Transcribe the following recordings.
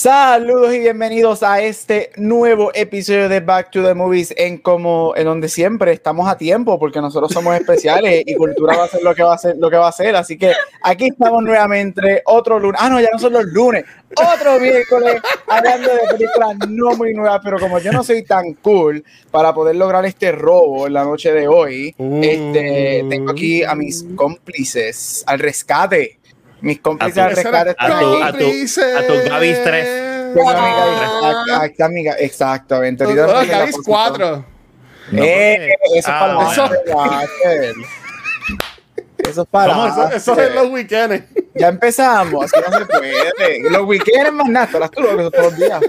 Saludos y bienvenidos a este nuevo episodio de Back to the Movies en como en donde siempre estamos a tiempo porque nosotros somos especiales y cultura va a ser lo que va a ser lo que va a ser, así que aquí estamos nuevamente otro lunes. Ah, no, ya no son los lunes. Otro miércoles hablando de películas no muy nuevas, pero como yo no soy tan cool para poder lograr este robo en la noche de hoy, este tengo aquí a mis cómplices al rescate mis cómplices tu- rescate a tu, a tu, a tu Gaby 3. Tengo a mi Gaby- a- a- a mi Gaby- exactamente. Ahorita la 4. No, Eh, porque- eso es Ah, para bueno. Eso, es para ¿Cómo? Eso, eso es los weekends. Ya empezamos, así no se puede. Los weekends más nada, las tú lo todos los días.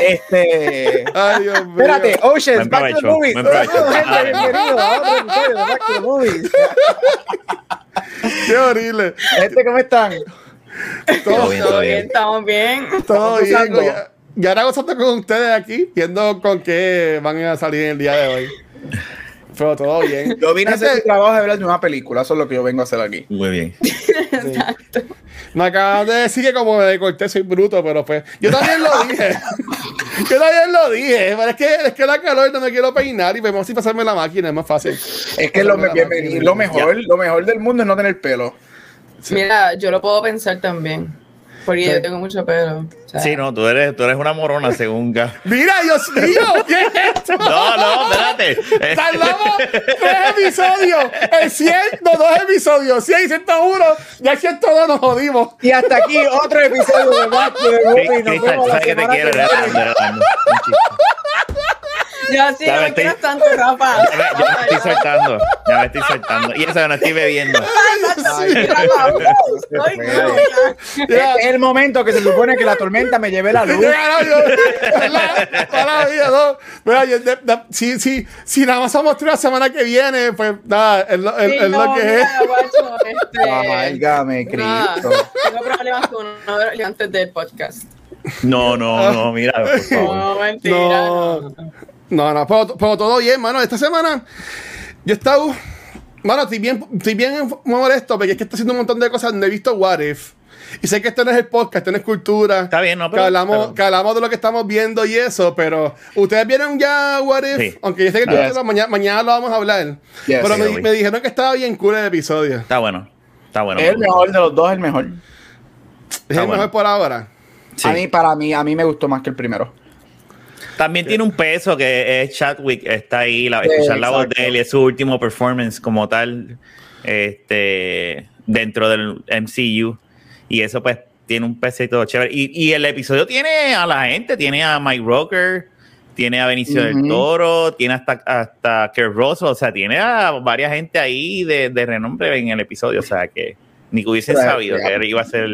Este. Ay, Dios mío. Espérate, Oceans, Buen Back to the Movies. bienvenidos a otro episodio de Back to the Movies. Qué horrible. Gente, ¿cómo están? Todo bien, todo bien, estamos bien. Todo bien. Ya, ya ahora gozando con ustedes aquí, viendo con qué van a salir en el día de hoy. Pero todo bien. Yo vine a hacer mi trabajo de hablar de una película, eso es lo que yo vengo a hacer aquí. Muy bien. Me acabas de decir que como me corté soy bruto, pero pues yo también lo dije. yo también lo dije. Pero es que, es que la calor no me quiero peinar y pues vamos a pasarme la máquina, es más fácil. Es que lo, Pasarme la me- máquina. lo mejor, lo mejor del mundo es no tener pelo. Mira, yo lo puedo pensar también. Porque Sí. yo tengo mucho pelo. o sea, Sí, no, tú eres, tú eres una morona según Gaby. Mira, Dios mío, ¿qué es esto? No, no, espérate. Tardamos tres episodios, el 100, no, dos episodios, 100 y 101, ya 102 nos jodimos. Y hasta aquí otro episodio de Back to the Sí, Movies. Nos vemos la sabes que te quiero, que ¿verdad? viene. ¿verdad? Un chiste. Yo sí, Ya no me estoy- quieras tanto, Rafa. Ya me, estoy soltando. Ya me estoy soltando. Y eso que no estoy bebiendo. Uh. Este es el momento que se supone que la tormenta me lleve la luz. Ya, no, yo- la- Para la vida, no. Mira, yo- de- de- si, si, si nada más vamos la semana que viene, pues nada, es lo, es- Sí, es lo no, que es. guacho, este, Válgame, nada, Cristo. Tengo problemas con uno de los antes del podcast. No, no, no, mira, por favor. No, mentira. No, no. No, no, pero, pero todo bien, mano. Esta semana yo he estado, mano, estoy bien, estoy bien molesto porque es que estoy haciendo un montón de cosas. No he visto What If. Y sé que esto no es el podcast, esto no es cultura. Está bien, no, que pero- hablamos, pero- que hablamos de lo que estamos viendo y eso, pero ustedes vieron ya What If, Sí. aunque yo sé que Yes. mañana, mañana lo vamos a hablar. Yes. pero Sí, me, dijeron que estaba bien cool el episodio. Está bueno. Está bueno. Es el mejor de los dos, el mejor. Es el bueno. mejor por ahora. Sí. A mí, para mí, a mí me gustó más que el primero. También tiene un peso que es Chadwick, está ahí, la, Sí, escuchar la voz de él y es su último performance como tal este, dentro del MCU. Y eso pues tiene un pesito chévere. Y, y el episodio tiene a la gente, tiene a Mike Rocker, tiene a Benicio del. Toro, tiene hasta, hasta Kurt Russell, o sea, tiene a varias gente ahí de, de renombre en el episodio, o sea que ni que hubiesen Claro, sabido claro. que iba a ser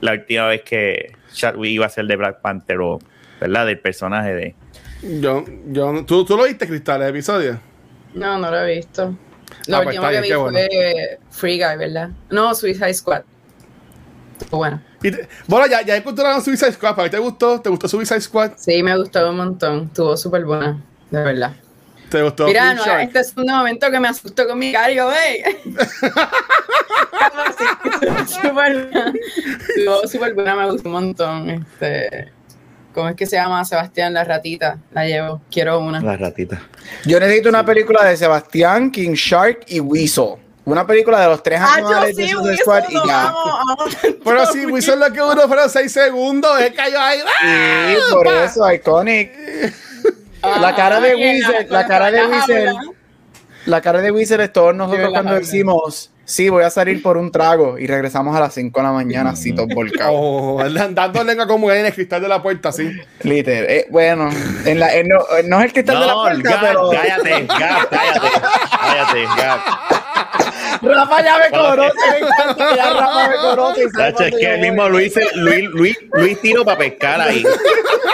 la última vez que Chadwick iba a ser de Black Panther o, ¿verdad? Del personaje de... Yo, yo, ¿tú, ¿Tú lo viste, Cristal, el episodio? No, no lo he visto. Lo Ah, pues último que vi qué bueno. fue Free Guy, ¿verdad? No, Suicide Squad. Estuvo Bueno, Y te- bueno, ya, ya encontraron Suicide Squad. ¿Para ti te gustó? ¿Te gustó Suicide Squad? sí, me gustó un montón. Estuvo súper buena, de verdad. ¿Te gustó? Mira, no, Shark? este es un momento que me asustó con mi cara y yo, ¡ey! Estuvo súper buena. Estuvo súper buena, me gustó un montón. Este, ¿Cómo es que se llama? Sebastián, la ratita. La llevo, quiero una. La ratita. Yo necesito una película de Sebastián, King Shark y Weasel. Una película de los tres Ah, animales de sí, Suicide Wilson, Squad y ya. Pero si Wilson lo que uno fueron 6 segundos, él cayó ahí. ¡ah! Sí, por eso, iconic. La cara de Weasel, la cara de Weasel. La cara de Wizard es todos nosotros cuando decimos, sí, voy a salir por un trago y regresamos a las 5 de la mañana así todos volcados. Oh, él dando lengua como en el cristal de la puerta, así. Literal. Eh, bueno, en la, en no, no es el está de la puerta, Gab, pero cállate, Gab, cállate, cállate. Rafa ya me cobró, me ya Rafa me Tacho, es que el mismo Luis, Luis, Luis, Luis tiro para pescar ahí.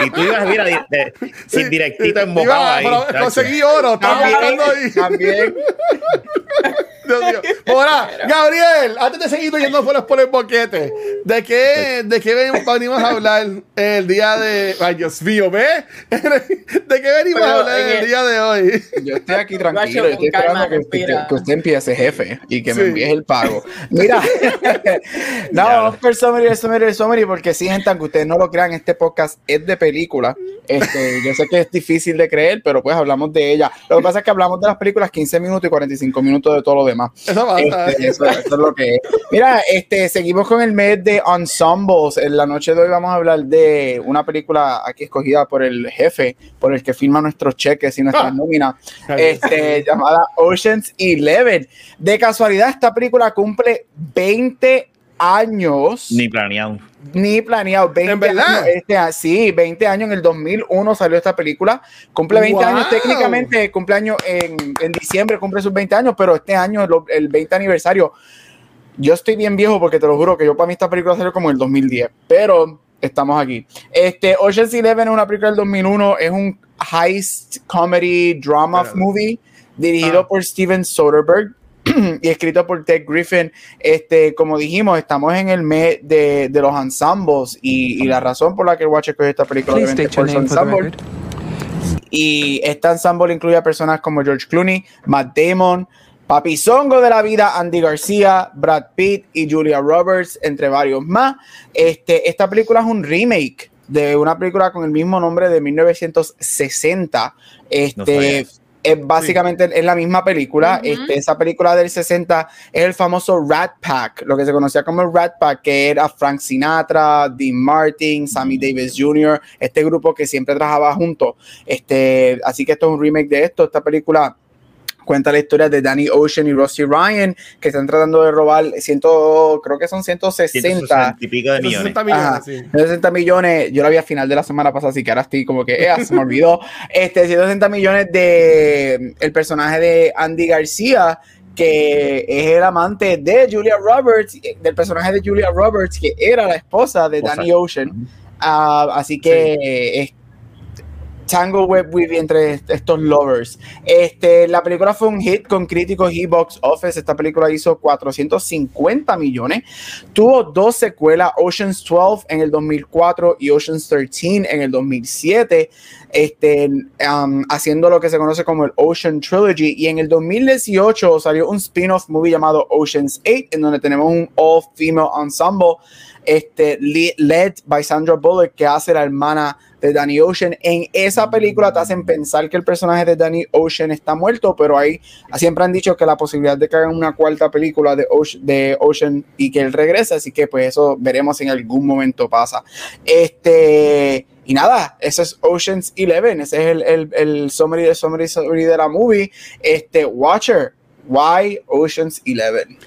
Y tú ibas, mira, de- de- sin directito embocado Iba, ahí. Conseguí oro, estaba buscando ahí. también. Ahora, Gabriel, antes de seguir yendo por por el boquete, ¿de qué, de qué ven- venimos a hablar el día de. Ay, Dios mío, ¿ve? ¿De qué venimos Pero a hablar el el- día de hoy? Yo estoy aquí tranquilo, estoy esperando que, usted- respira. que usted empiece, jefe, y que Sí. me envíes el pago. Mira, no, vamos por summary, el summary, el summary, porque sí, gente, aunque ustedes no lo crean, este podcast es de película. Este, yo sé que es difícil de creer, pero pues hablamos de ella. Lo que pasa es que hablamos de las películas 15 minutos y 45 minutos de todo lo demás. Eso pasa. Este, eso, eso es lo que es. Mira, este, seguimos con el mes de ensembles. En la noche de hoy vamos a hablar de una película aquí escogida por el jefe, por el que firma nuestros cheques y nuestras Ah. nóminas, este, llamada Ocean's Eleven. De casualidad, esta película cumple 20 años, Ni planeado. ni planeado, 20 ¿En verdad? años. Este, a- sí, 20 años, en el 2001 salió esta película, cumple 20 años técnicamente, cumpleaños en, en diciembre, cumple sus 20 años, pero este año, el 20 aniversario, yo estoy bien viejo porque te lo juro que yo para mí esta película salió como en el 2010, pero estamos aquí. Este, Ocean's Eleven es una película del 2001, es un heist comedy drama movie dirigido Ah. por Steven Soderbergh y escrito por Ted Griffin. Este, como dijimos, estamos en el mes de, de los ensembles y, y la razón por la que el Watch escogió esta película obviamente, por su ensemble. Y este ensemble incluye a personas como George Clooney, Matt Damon, Papizongo de la vida, Andy García, Brad Pitt y Julia Roberts, entre varios más. Este, esta película es un remake de una película con el mismo nombre de 1960. Este, No. Es básicamente es la misma película. Este, esa película del 60 es el famoso Rat Pack, lo que se conocía como el Rat Pack, que era Frank Sinatra, Dean Martin, Sammy Davis Jr., este grupo que siempre trabajaba juntos. Este, así que esto es un remake de esto. Esta película cuenta la historia de Danny Ocean y Rusty Ryan, que están tratando de robar, ciento, creo que son 160 160 y pico de millones. 60 millones, Ajá. sí. 160 millones, yo la vi a final de la semana pasada, así que ahora estoy como que, eh, se me olvidó. Este, 160 millones de el personaje de Andy García, que es el amante de Julia Roberts, del personaje de Julia Roberts, que era la esposa de. Danny Ocean. Ah, así que es Tango Web Weavy entre estos lovers. Este, la película fue un hit con críticos y box office. Esta película hizo 450 millones. Tuvo dos secuelas, Ocean's 12 en el 2004 y Ocean's 13 en el 2007, este, um, haciendo lo que se conoce como el Ocean Trilogy. Y en el 2018 salió un spin-off movie llamado Ocean's 8, en donde tenemos un all-female ensemble este, le- led by Sandra Bullock, que hace la hermana de Danny Ocean. En esa película te hacen pensar que el personaje de Danny Ocean está muerto, pero ahí siempre han dicho que la posibilidad de que hagan una cuarta película de Ocean, de Ocean y que él regrese, así que pues eso veremos en algún momento pasa. Este, y nada, eso es Ocean's Eleven, ese es el, el, el summary, el summary, summary de la movie. Este, Watcher, why Ocean's Eleven?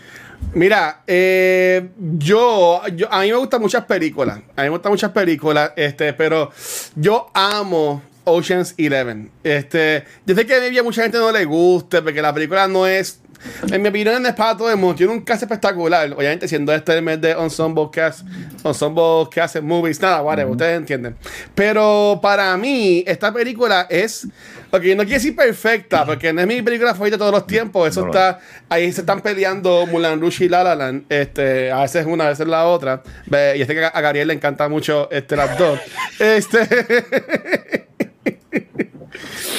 Mira, eh, yo, a mí me gustan muchas películas. A mí me gustan muchas películas, este, pero yo amo Ocean's Eleven. Este, yo sé que a mucha gente no le guste porque la película no es, en mi opinión, es para todo el mundo. Tiene un cast espectacular. Obviamente, siendo este el mes de Ensemble Cast, Ensemble Cast Movies, nada, whatever, ustedes entienden. Pero para mí, esta película es, ok, no quiero decir perfecta, porque no es mi película favorita de todos los tiempos. Eso No está, ahí se están peleando Mulan Rouge y La La Land. Este, a veces una, a veces la otra. Y este que a Gabriel le encanta mucho este, las dos. Este.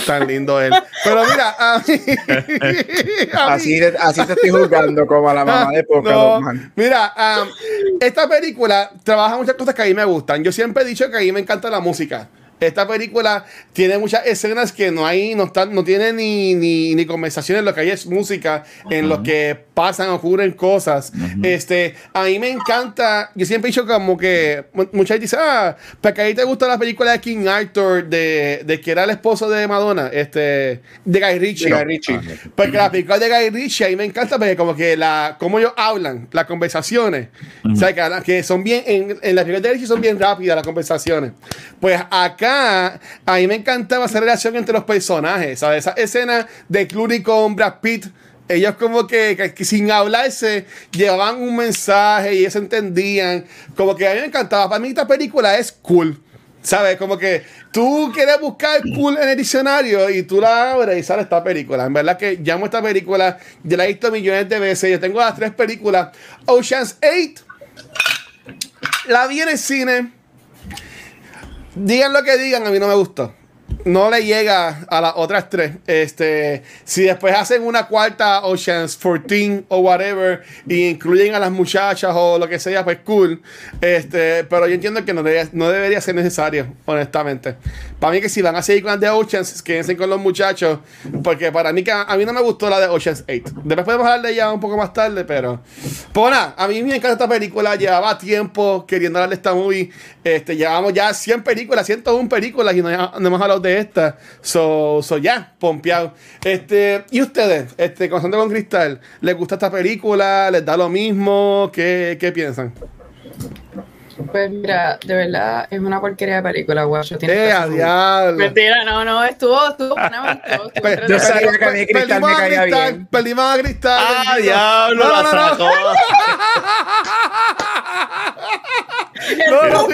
Tan lindo él. Pero mira, a mí. a mí- Así, así te estoy juzgando como a la mamá de Poca no. Mira, um, esta película trabaja muchas cosas que a mí me gustan. Yo siempre he dicho que a mí me encanta la música. Esta película tiene muchas escenas que no hay, no están, no tiene ni, ni, ni conversaciones, lo que hay es música en lo que pasan, ocurren cosas. Este, a mí me encanta, yo siempre he dicho como que mu- mucha gente dice, ah, porque a ti te gusta la película de King Arthur, de, de que era el esposo de Madonna, este, de Guy Ritchie. De Guy Ritchie. Porque la película de Guy Ritchie a mí me encanta porque como que la, cómo ellos hablan, las conversaciones, o sea, que, son bien, en, en la película de Ritchie son bien rápidas las conversaciones. Pues acá, a mí me encantaba esa relación entre los personajes, ¿sabes? Esa escena de Clooney con Brad Pitt, ellos como que, que- que sin hablarse llevaban un mensaje y ellos entendían. Como que a mí me encantaba. Para mí esta película es cool. ¿Sabes? Como que tú quieres buscar cool en el diccionario y tú la abres y sale esta película. En verdad que llamo esta película, yo la he visto millones de veces. Yo tengo las tres películas. Ocean's 8. La vi en el cine. Digan lo que digan, a mí no me gustó no le llega a las otras tres. Este, si después hacen una cuarta Oceans 14 o whatever y incluyen a las muchachas o lo que sea, pues cool. Este, pero yo entiendo que no debería, no debería ser necesario, honestamente. Para mí que si van a seguir con las de Oceans, quédense con los muchachos, porque para mí que a, mí no me gustó la de Oceans 8. Después podemos hablar de ella un poco más tarde, pero pues nada, a mí me encanta esta película, llevaba tiempo queriendo hablar esta movie. Este, llevamos ya 100 películas, 101 películas y no, no hemos hablado de esta. So, so ya, pompeado. Este, ¿y ustedes? Este, constante con Cristal, ¿les gusta esta película? ¿Les da lo mismo? ¿Qué, qué piensan? Pues mira, de verdad es una porquería de película, guacho. Eh, a diablo. Mentira, no, no, estuvo, estuvo, no, estuvo, estuvo Yo sabía que a mí Cristal me caía bien. Perdimos a Cristal. Ah, diablo, no, no, no, no. No,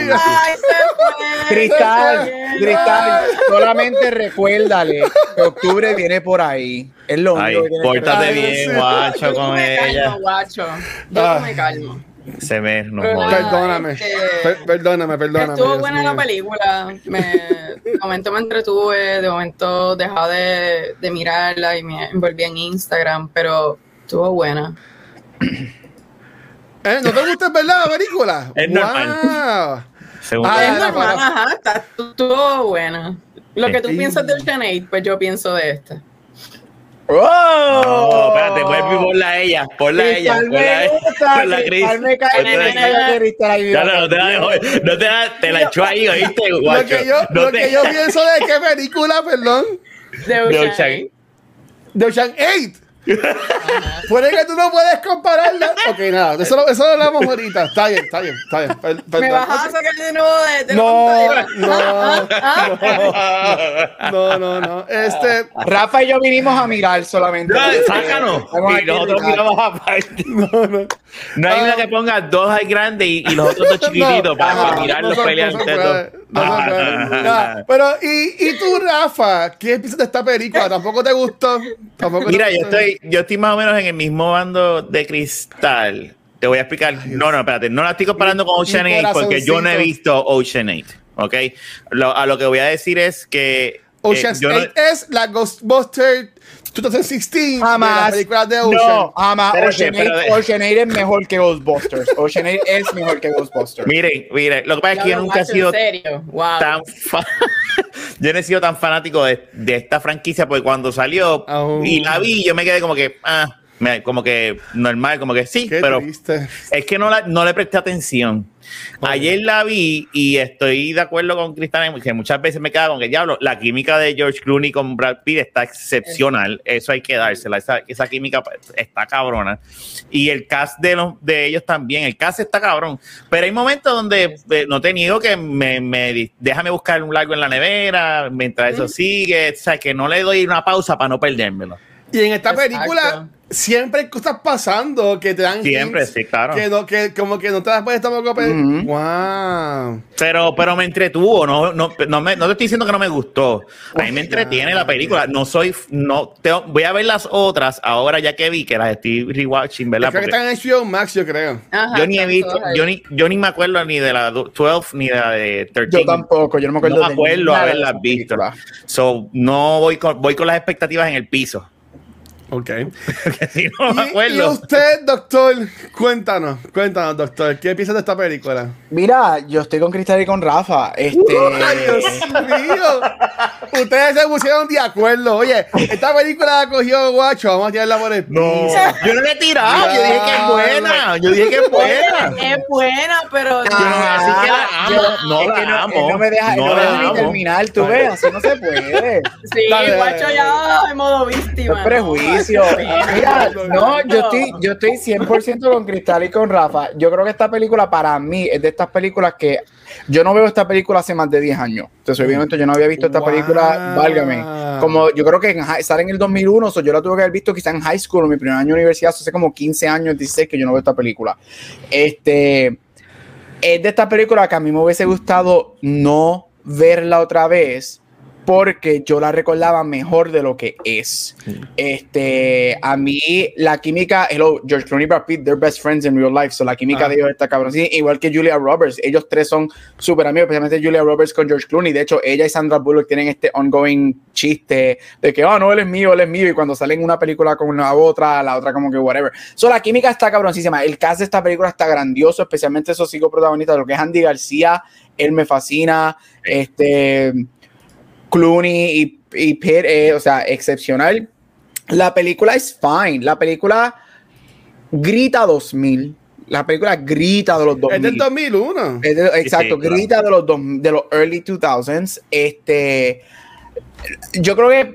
Cristal, Cristal, solamente recuérdale que octubre viene por ahí. Es lo único que Pórtate bien, guacho, con ella. Guacho. Yo ah. me calmo. Se ve, no Perdóname, perdóname, perdóname. Estuvo buena la película. Me, de momento me entretuve, de momento dejaba de, de mirarla y me envolví en Instagram, pero estuvo buena. ¿Eh? ¿No te gusta verdad la película? Es normal. Ah, es normal, ajá, está, estuvo buena. Lo que tú piensas del Ocean pues yo pienso de esta. ¡Oh! No, espérate, vuelve por la ella, por la ella, por la ella, por la Cris. Ya no, no te la no te la, te la echó ahí, ¿oíste, guacho? Lo que yo, no lo te... que yo pienso de qué película, perdón. De Ocean. De Ocean 8. Puede que tú no puedes compararla. Ok, nada, eso, lo, eso lo hablamos ahorita. Está bien, está bien, está bien. ¿Me vas a sacar de nuevo de, no, no, no, no, no, Este, Rafa y yo vinimos a mirar solamente. No, sácanos. Y nosotros miramos aparte. No, no. No hay una que ponga dos ahí grandes y, los otros dos chiquititos para, mirarlos pelear Pero, ¿y, ¿y tú, Rafa? ¿Qué piensas de esta película? ¿Tampoco te gustó? ¿Tampoco Mira, yo estoy, yo estoy más o menos en el mismo bando de cristal. Te voy a explicar. No, no, espérate. No la estoy comparando con Ocean 8 porque yo no he visto Ocean 8. ¿Ok? a lo que voy a decir es que. Ocean 8 es la Ghostbuster 2016 jamás, la película de Ocean. No, jamás. Ocean, Ocean 8 es mejor que Ghostbusters. Ocean 8 es mejor que Ghostbusters. Miren, miren, lo que pasa es que yo nunca he sido wow. tan yo no he sido tan fanático de, de esta franquicia porque cuando salió oh. y la vi, yo me quedé como que, ah, como que normal, como que sí, pero es que no, la, no le presté atención. Ayer la vi y estoy de acuerdo con Cristal que muchas veces me queda con que diablo, la química de George Clooney con Brad Pitt está excepcional, eso hay que dársela, esa, esa química está cabrona. Y el cast de, los, de ellos también, el cast está cabrón, pero hay momentos donde eh, no te niego que me, me déjame buscar un largo en la nevera mientras eso sigue, o sea, que no le doy una pausa para no perdérmelo. Y en esta película siempre hay cosas pasando que te dan siempre sí claro. que, no, que como que no te das estar tampoco uh wow pero pero me entretuvo no no no, me, no te estoy diciendo que no me gustó. A mí me entretiene la película. No soy no tengo, voy a ver las otras ahora ya que vi que las estoy rewatching verdad creo que están en HBO Max yo creo. Yo ni he visto yo ni yo ni me acuerdo ni de la 12 ni de la de 13 yo tampoco yo no me acuerdo no me acuerdo haberlas visto. so no voy con, voy con las expectativas en el piso Ok. si no me acuerdo. Y, usted, doctor, cuéntanos, cuéntanos, doctor, ¿qué piensas de esta película? Mira, yo estoy con Cristal y con Rafa. Este... Dios mío! Ustedes se pusieron de acuerdo. Oye, esta película la cogió guacho, vamos a tirarla por el piso. No, yo no la he tirado, yo dije que es buena. Yo dije que es buena. Es buena, pero. Yo no, así que la amo. no, la no, amo. No me deja, no, no me deja ni terminar, tú ves, así no se puede. Sí, guacho ya en modo víctima. Es prejuicio. Mira, no, yo estoy, yo estoy 100% con Cristal y con Rafa. Yo creo que esta película para mí es de estas películas que yo no veo esta película hace más de 10 años. Entonces, obviamente, yo no había visto esta película, válgame. Como yo creo que en, sale en el 2001, so yo la tuve que haber visto quizá en high school, en mi primer año de universidad, hace como 15 años, 16 que yo no veo esta película. Este es de esta película que a mí me hubiese gustado no verla otra vez porque yo la recordaba mejor de lo que es. Este, a mí la química, hello, George Clooney y Brad Pitt, they're best friends in real life, so la química Ah. de ellos está cabrón. Sí, igual que Julia Roberts, ellos tres son súper amigos, especialmente Julia Roberts con George Clooney. De hecho, ella y Sandra Bullock tienen este ongoing chiste de que, oh, no, él es mío, él es mío, y cuando salen una película con la otra, la otra como que whatever. So, la química está cabroncísima. El cast de esta película está grandioso, especialmente esos cinco protagonistas, lo que es Andy García, él me fascina, este... Clooney y, y Pitt, eh, o sea, excepcional. La película es fine. La película grita 2000. La película grita de los 2000. Es del 2001. Es de- exacto, sí, claro. grita de los, dos- de los early 2000s. Este, yo creo que,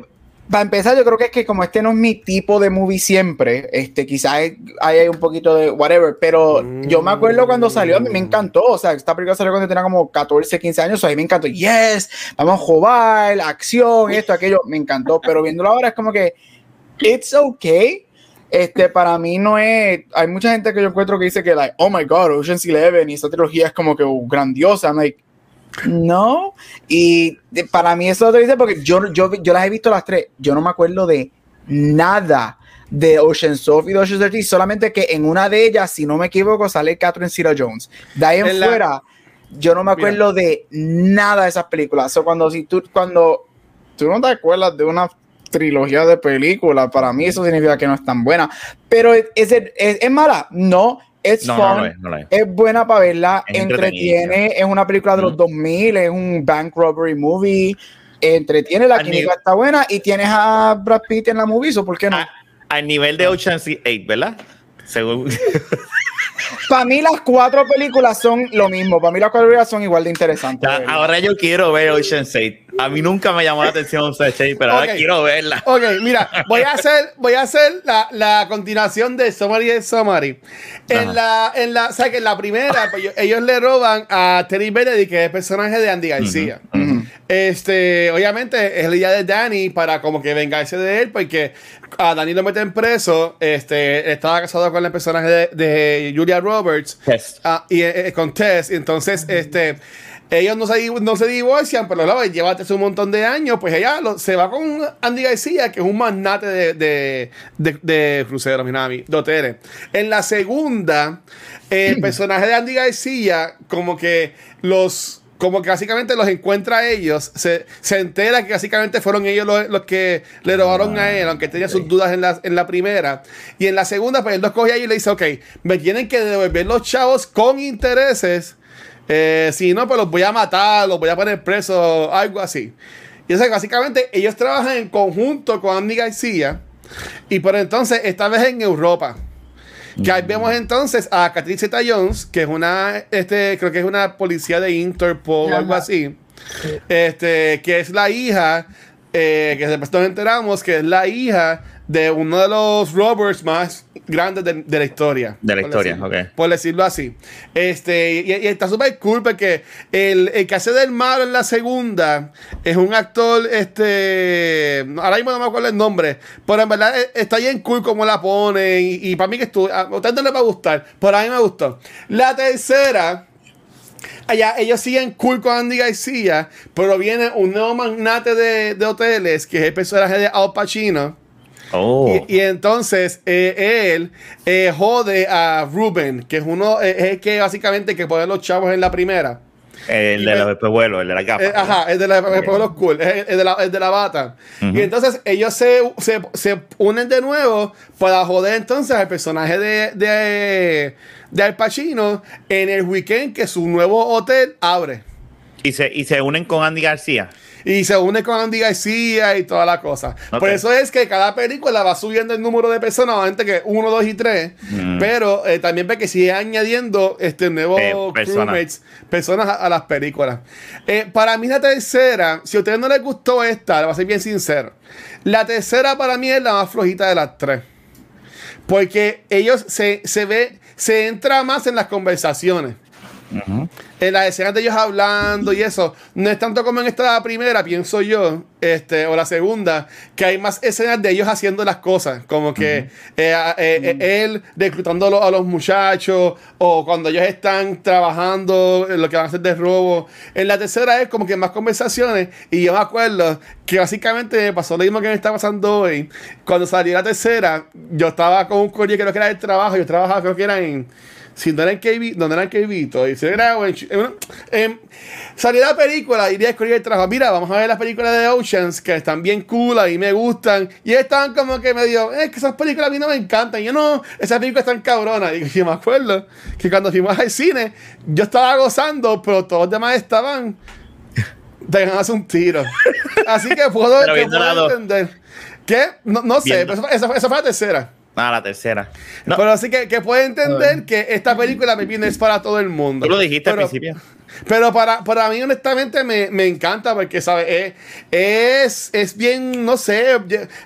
para empezar, yo creo que es que como este no es mi tipo de movie siempre, este, quizás hay, hay un poquito de whatever, pero yo me acuerdo cuando salió, a mí me encantó, o sea, esta película salió cuando tenía como 14, 15 años, a mí me encantó, yes, vamos a jugar, acción, esto, aquello, me encantó, pero viéndolo ahora es como que, it's okay, este, para mí no es. Hay mucha gente que yo encuentro que dice que, like, oh my god, Ocean's Eleven y esta trilogía es como que uh, grandiosa. I'm like, no. Y de- para mí eso lo dice porque yo, yo, yo las he visto las tres. Yo no me acuerdo de nada de Ocean's Soft y de Ocean's 13, solamente que en una de ellas, si no me equivoco, sale Catherine Zeta Jones. De ahí en En la- fuera, yo no me Mira. acuerdo de nada de esas películas. So, cuando, si tú, cuando tú no te acuerdas de una trilogía de películas, para mí eso significa que no es tan buena. Pero es, es, es- es mala, no, es No, fun, no, no es, buena para verla, Es entretiene, es una película de los Mm. 2000, es un bank robbery movie, entretiene, la Al química nivel- está buena y tienes a Brad Pitt en la movie, ¿so ¿por qué no? Al nivel de Ocean's 8, ¿verdad? Según. Para mí las cuatro películas son lo mismo, para mí las cuatro películas son igual de interesantes. Ya, ahora yo quiero ver Ocean's 8. A mí nunca me llamó la atención Ocean's 8, pero ahora quiero verla. Ok, mira, voy a hacer, voy a hacer la, la continuación de Summary de Summary. En Ajá. la, en la, o sea que en la primera, pues, ellos, le roban a Terry Benedict, que es el personaje de Andy García. Este, obviamente, es el día de Danny para como que vengarse de él, porque a Danny lo meten preso. Este, estaba casado con el personaje de, de Julia Roberts. Tess. Ah, y eh, con Tess. Y entonces, este, ellos no se, no se divorcian, pero luego llévate un montón de años. Pues ella lo- se va con Andy García, que es un magnate de, de, de, de cruceros, Minami, de hoteles. En la segunda, eh, el personaje de Andy García, como que los. Como que básicamente los encuentra a ellos, se, se entera que básicamente fueron ellos los, los que le robaron a él, aunque tenía sus dudas en la, en la primera. Y en la segunda, pues él los coge ahí y le dice, ok, me tienen que devolver los chavos con intereses, eh, si no, pues los voy a matar, los voy a poner presos, algo así. Y o sea, básicamente ellos trabajan en conjunto con Andy García, y por entonces, esta vez en Europa. Que ahí vemos entonces a Catherine Zeta Jones, que es una, este, creo que es una policía de Interpol o algo así. Este, que es la hija, eh, que después nos enteramos que es la hija de uno de los robbers más grandes de, de la historia. De la historia, decirlo- ok. Por decirlo así. Este, y, y está súper cool porque el, el que hace del malo en la segunda es un actor, este, ahora mismo no me acuerdo el nombre, pero en verdad eh, está bien cool como la pone y, y para mí que estuvo, a ustedes no les va a gustar, pero a mí me gustó. La tercera, allá ellos siguen cool con Andy García, pero viene un nuevo magnate de, de hoteles que es el personaje de Al Pacino. Oh. Y, y entonces eh, él eh, jode a Ruben, que es uno, eh, es el que básicamente que pone los chavos en la primera. El de me- los espejuelos, el de la gafa. Eh, ajá, el de la, el pueblo cool, el, el de la, el de la bata. Y entonces ellos se, se, se unen de nuevo para joder entonces al personaje de, de, de Al Pacino en el weekend que su nuevo hotel abre. Y, se, y se unen con Andy García. Y se une con Andy García y toda la cosa. Por eso es que cada película va subiendo el número de personas, obviamente que uno, dos y tres. Mm. Pero eh, también ve que sigue añadiendo este nuevo Eh, personas. crewmates, personas a, a las películas. Eh, para mí la tercera, si a ustedes no les gustó esta, le voy a ser bien sincero. La tercera para mí es la más flojita de las tres. Porque ellos se, se ve, se entra más en las conversaciones. En las escenas de ellos hablando y eso, no es tanto como en esta primera, pienso yo, este, o la segunda, que hay más escenas de ellos haciendo las cosas, como que eh, eh, eh, él reclutando a los muchachos, o cuando ellos están trabajando en lo que van a hacer de robo. En la tercera es como que más conversaciones, y yo me acuerdo que básicamente me pasó lo mismo que me está pasando hoy. Cuando salió la tercera, yo estaba con un corillo que creo que era del trabajo, yo trabajaba, creo que era en si no eran KB, donde eran KB, y se grabó en, en, en, salió la película y día el trabajo, mira, vamos a ver las películas de Oceans, que están bien cool y me gustan, y estaban como que medio, es que esas películas a mí no me encantan, y yo no, esas películas están cabronas, y yo me acuerdo que cuando fuimos al cine, yo estaba gozando, pero todos los demás estaban dejándose un tiro. Así que puedo, puedo entender. ¿Qué? No, no sé, pero esa, esa fue la tercera. Ah, la tercera. Pero así que, que puede entender que esta película me viene es para todo el mundo. Tú lo dijiste al principio. Pero para, para mí, honestamente, me, me encanta porque, ¿sabes? Es, es, bien, no sé,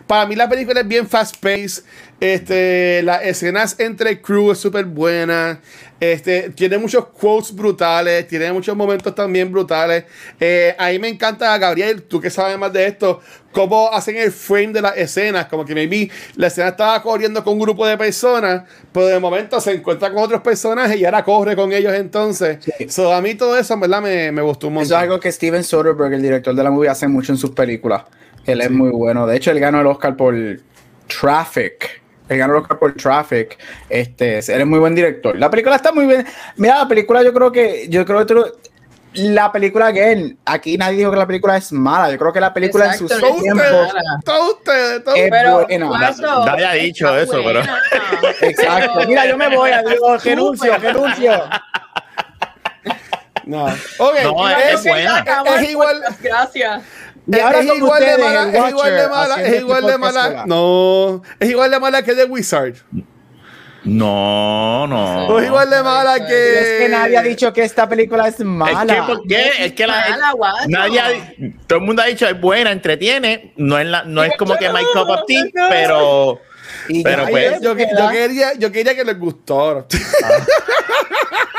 para mí la película es bien fast-paced. Este, las escenas entre crew es súper buena. Este, tiene muchos quotes brutales, tiene muchos momentos también brutales. Eh, a mí me encanta, Gabriel, tú que sabes más de esto, cómo hacen el frame de las escenas. Como que maybe la escena estaba corriendo con un grupo de personas, pero de momento se encuentra con otros personajes y ahora corre con ellos entonces. a mí todo eso, en verdad, me, me, gustó un montón. Eso es algo que Steven Soderbergh, el director de la movie, hace mucho en sus películas. Él es muy bueno. De hecho, él ganó el Oscar por Traffic él ganó el Oscar por Traffic. Este, él es muy buen director. La película está muy bien. Mira, la película yo creo que, yo creo que la película que aquí nadie dijo que la película es mala. Yo creo que la película en sus tiempos todo usted, todo es pero, buena. No había dicho eso, pero exacto. Mira, yo me voy, adiós, renuncio, renuncio. No, okay. no, es, es, buena. es igual. Gracias. Es, igual de mala, es igual de mala, es igual de mala. No, es igual de mala que The Wizard. No, no. No es igual de mala que. Es que nadie ha dicho que esta película es mala. Es que, ¿por qué? Es que la. nadie ha, todo el mundo ha dicho es buena, entretiene. No es, la, no es como que My Cup of Tea, pero. pero pues. Yo, yo, quería, yo quería que les gustara.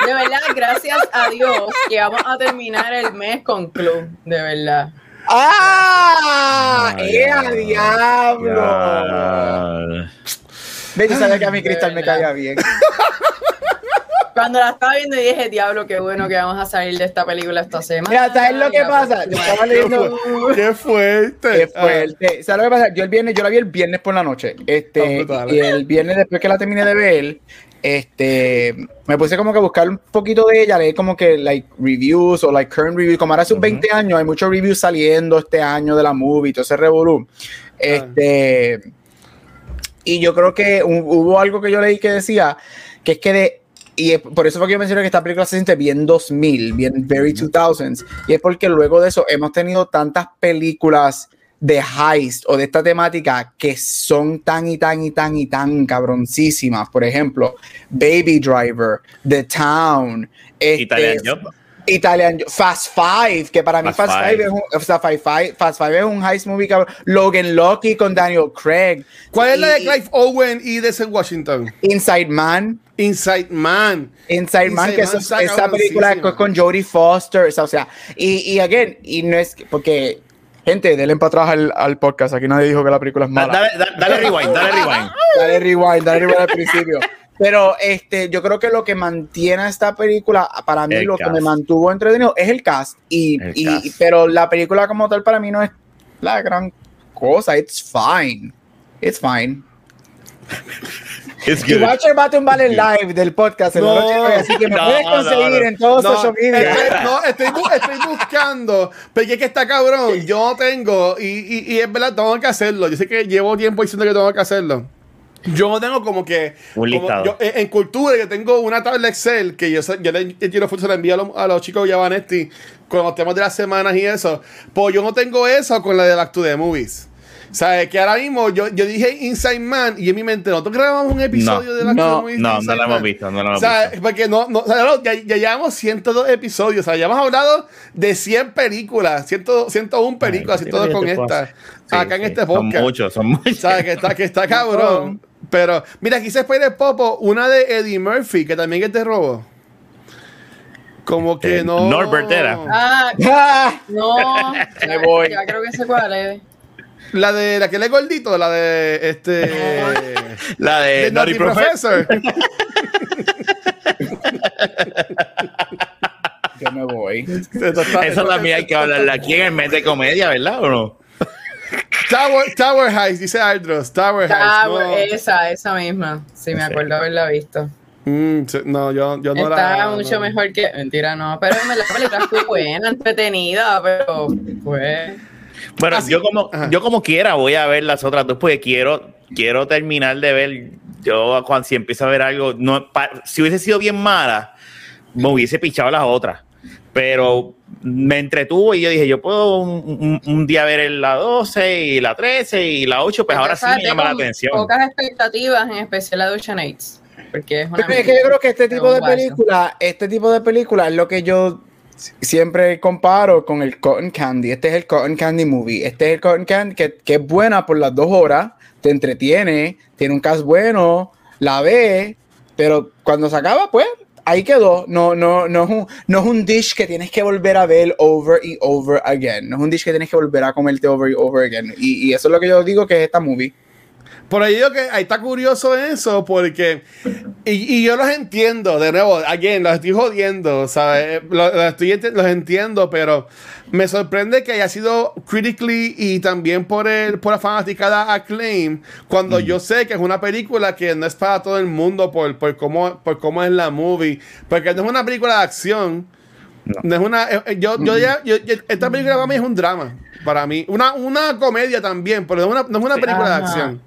De verdad, gracias a Dios que vamos a terminar el mes con Club. De verdad. ¡Ah! ¡Eh, diablo! Ve, yo sabía que a mi cristal me caía bien. Cuando la estaba viendo dije, diablo, qué bueno que vamos a salir de esta película esta semana. Mira, ¿sabes lo que pasa? Yo estaba leyendo. ¡Qué fuerte! ¡Qué fuerte! ¿Sabes lo que pasa? Yo el viernes, yo la vi el viernes por la noche. Este, y el viernes después que la terminé de ver, este, me puse como que a buscar un poquito de ella, leer como que like reviews o like current reviews, como ahora hace un 20 años, hay muchos reviews saliendo este año de la movie, todo ese revolú. Este, y yo creo que hubo algo que yo leí que decía que es que de y por eso fue que yo mencioné que esta película se siente bien 2000, bien very 2000s, y es porque luego de eso hemos tenido tantas películas de heist o de esta temática que son tan y tan y tan y tan cabroncísimas. Por ejemplo, Baby Driver, The Town, este, Italian Job. Italian Fast Five, que para mí Fast Five, es un, Fast Five es un heist movie cabrón. Logan Lucky con Daniel Craig. ¿Cuál es la de Clive Owen y de Washington? Inside Man. Inside Man. Inside, Man, que es esa película con, con Jodie Foster, o sea, y, y again, y no es porque Gente, denle para atrás al, al, podcast. Aquí nadie dijo que la película es mala. Dale, dale, rewind, dale rewind. dale rewind, dale rewind al principio. Pero este, yo creo que lo que mantiene a esta película, para mí, lo que me mantuvo entretenido es el cast. Y, y, pero la película como tal para mí no es la gran cosa. It's fine. It's fine. Y Watcher va a tumbar el live del podcast en no, la noche, así que me no, puedes conseguir no, en todos esos vídeos. No, estoy, estoy, buscando, porque es que está cabrón. Yo tengo, y, y, y, es verdad, tengo que hacerlo. Yo sé que llevo tiempo diciendo que tengo que hacerlo. Yo tengo como que. Un como, yo, en, cultura, yo tengo una tabla Excel que yo, yo le tiro fotos, la envío a los, a los chicos de Yavanetti con los temas de las semanas y eso. Pues yo no tengo eso con la de Back to the Movies. ¿Sabes? Que ahora mismo yo, yo dije Inside Man y en mi mente, ¿nosotros grabamos un episodio de la No, no, no lo hemos visto, no lo hemos ¿sabes? visto. Porque no, no, ya, ya, llevamos 102 episodios, o sea, ya hemos hablado de 100 películas, 100, 101 películas y todo con esta. Sí, acá en este podcast. Son muchos, son muchos. ¿Sabes? Que está, que está cabrón. Pero, mira, aquí se puede Popo, una de Eddie Murphy, que también es de robo. Como que Eh, no. Norbert era. Ah, ¡Ah! no. Me voy. Ya creo que sé cuál es. La de la que le es gordito, la de este. La de, de Naughty Naughty Professor. Professor. Yo me voy. Eso también hay que hablarla aquí en el mes de comedia, ¿verdad? ¿O no? Tower, Tower Heights, dice Aldros. Tower Heights. Ah, no. esa, esa misma. Sí, me acuerdo haberla visto. Mm, no, yo, yo no Está la. mucho no. mejor que. Mentira, no. Pero en la película estuvo buena, entretenida, pero pues. Bueno, Así- yo como Ajá. yo como quiera voy a ver las otras dos porque quiero quiero terminar de ver. Yo cuando si empiezo a ver algo, no pa- si hubiese sido bien mala, me hubiese pichado las otras. Pero me entretuvo y yo dije, yo puedo un, un- un día ver la 12 y la 13 y la 8, pues ahora sí me llama la atención. Pocas expectativas, en especial la de Ocean Aids. Porque es una. Pero es que yo creo que este tipo de guacho. película, este tipo de película es lo que yo siempre comparo con el Cotton Candy. Este es el Cotton Candy Movie. Este es el Cotton Candy que, que es buena por las dos horas, te entretiene, tiene un cast bueno, la ve, pero cuando se acaba, pues ahí quedó. No, no, no, es un, no es un dish que tienes que volver a ver over y over again. No es un dish que tienes que volver a comerte over y over again. Y, y eso es lo que yo digo que es esta movie. Por ahí digo que ahí está curioso eso, porque. Y, y yo los entiendo, de nuevo, again, los estoy jodiendo, ¿sabes? Los, los estoy los entiendo, pero me sorprende que haya sido critically y también por, el, por la fanaticada acclaim, cuando yo sé que es una película que no es para todo el mundo por, por, cómo, por cómo es la movie, porque no es una película de acción. No. No es una. eh, eh, Yo, yo, ya- yo- yo- esta película para mí es un drama. Para mí. Una, una comedia también, pero no es una, no es una película de acción.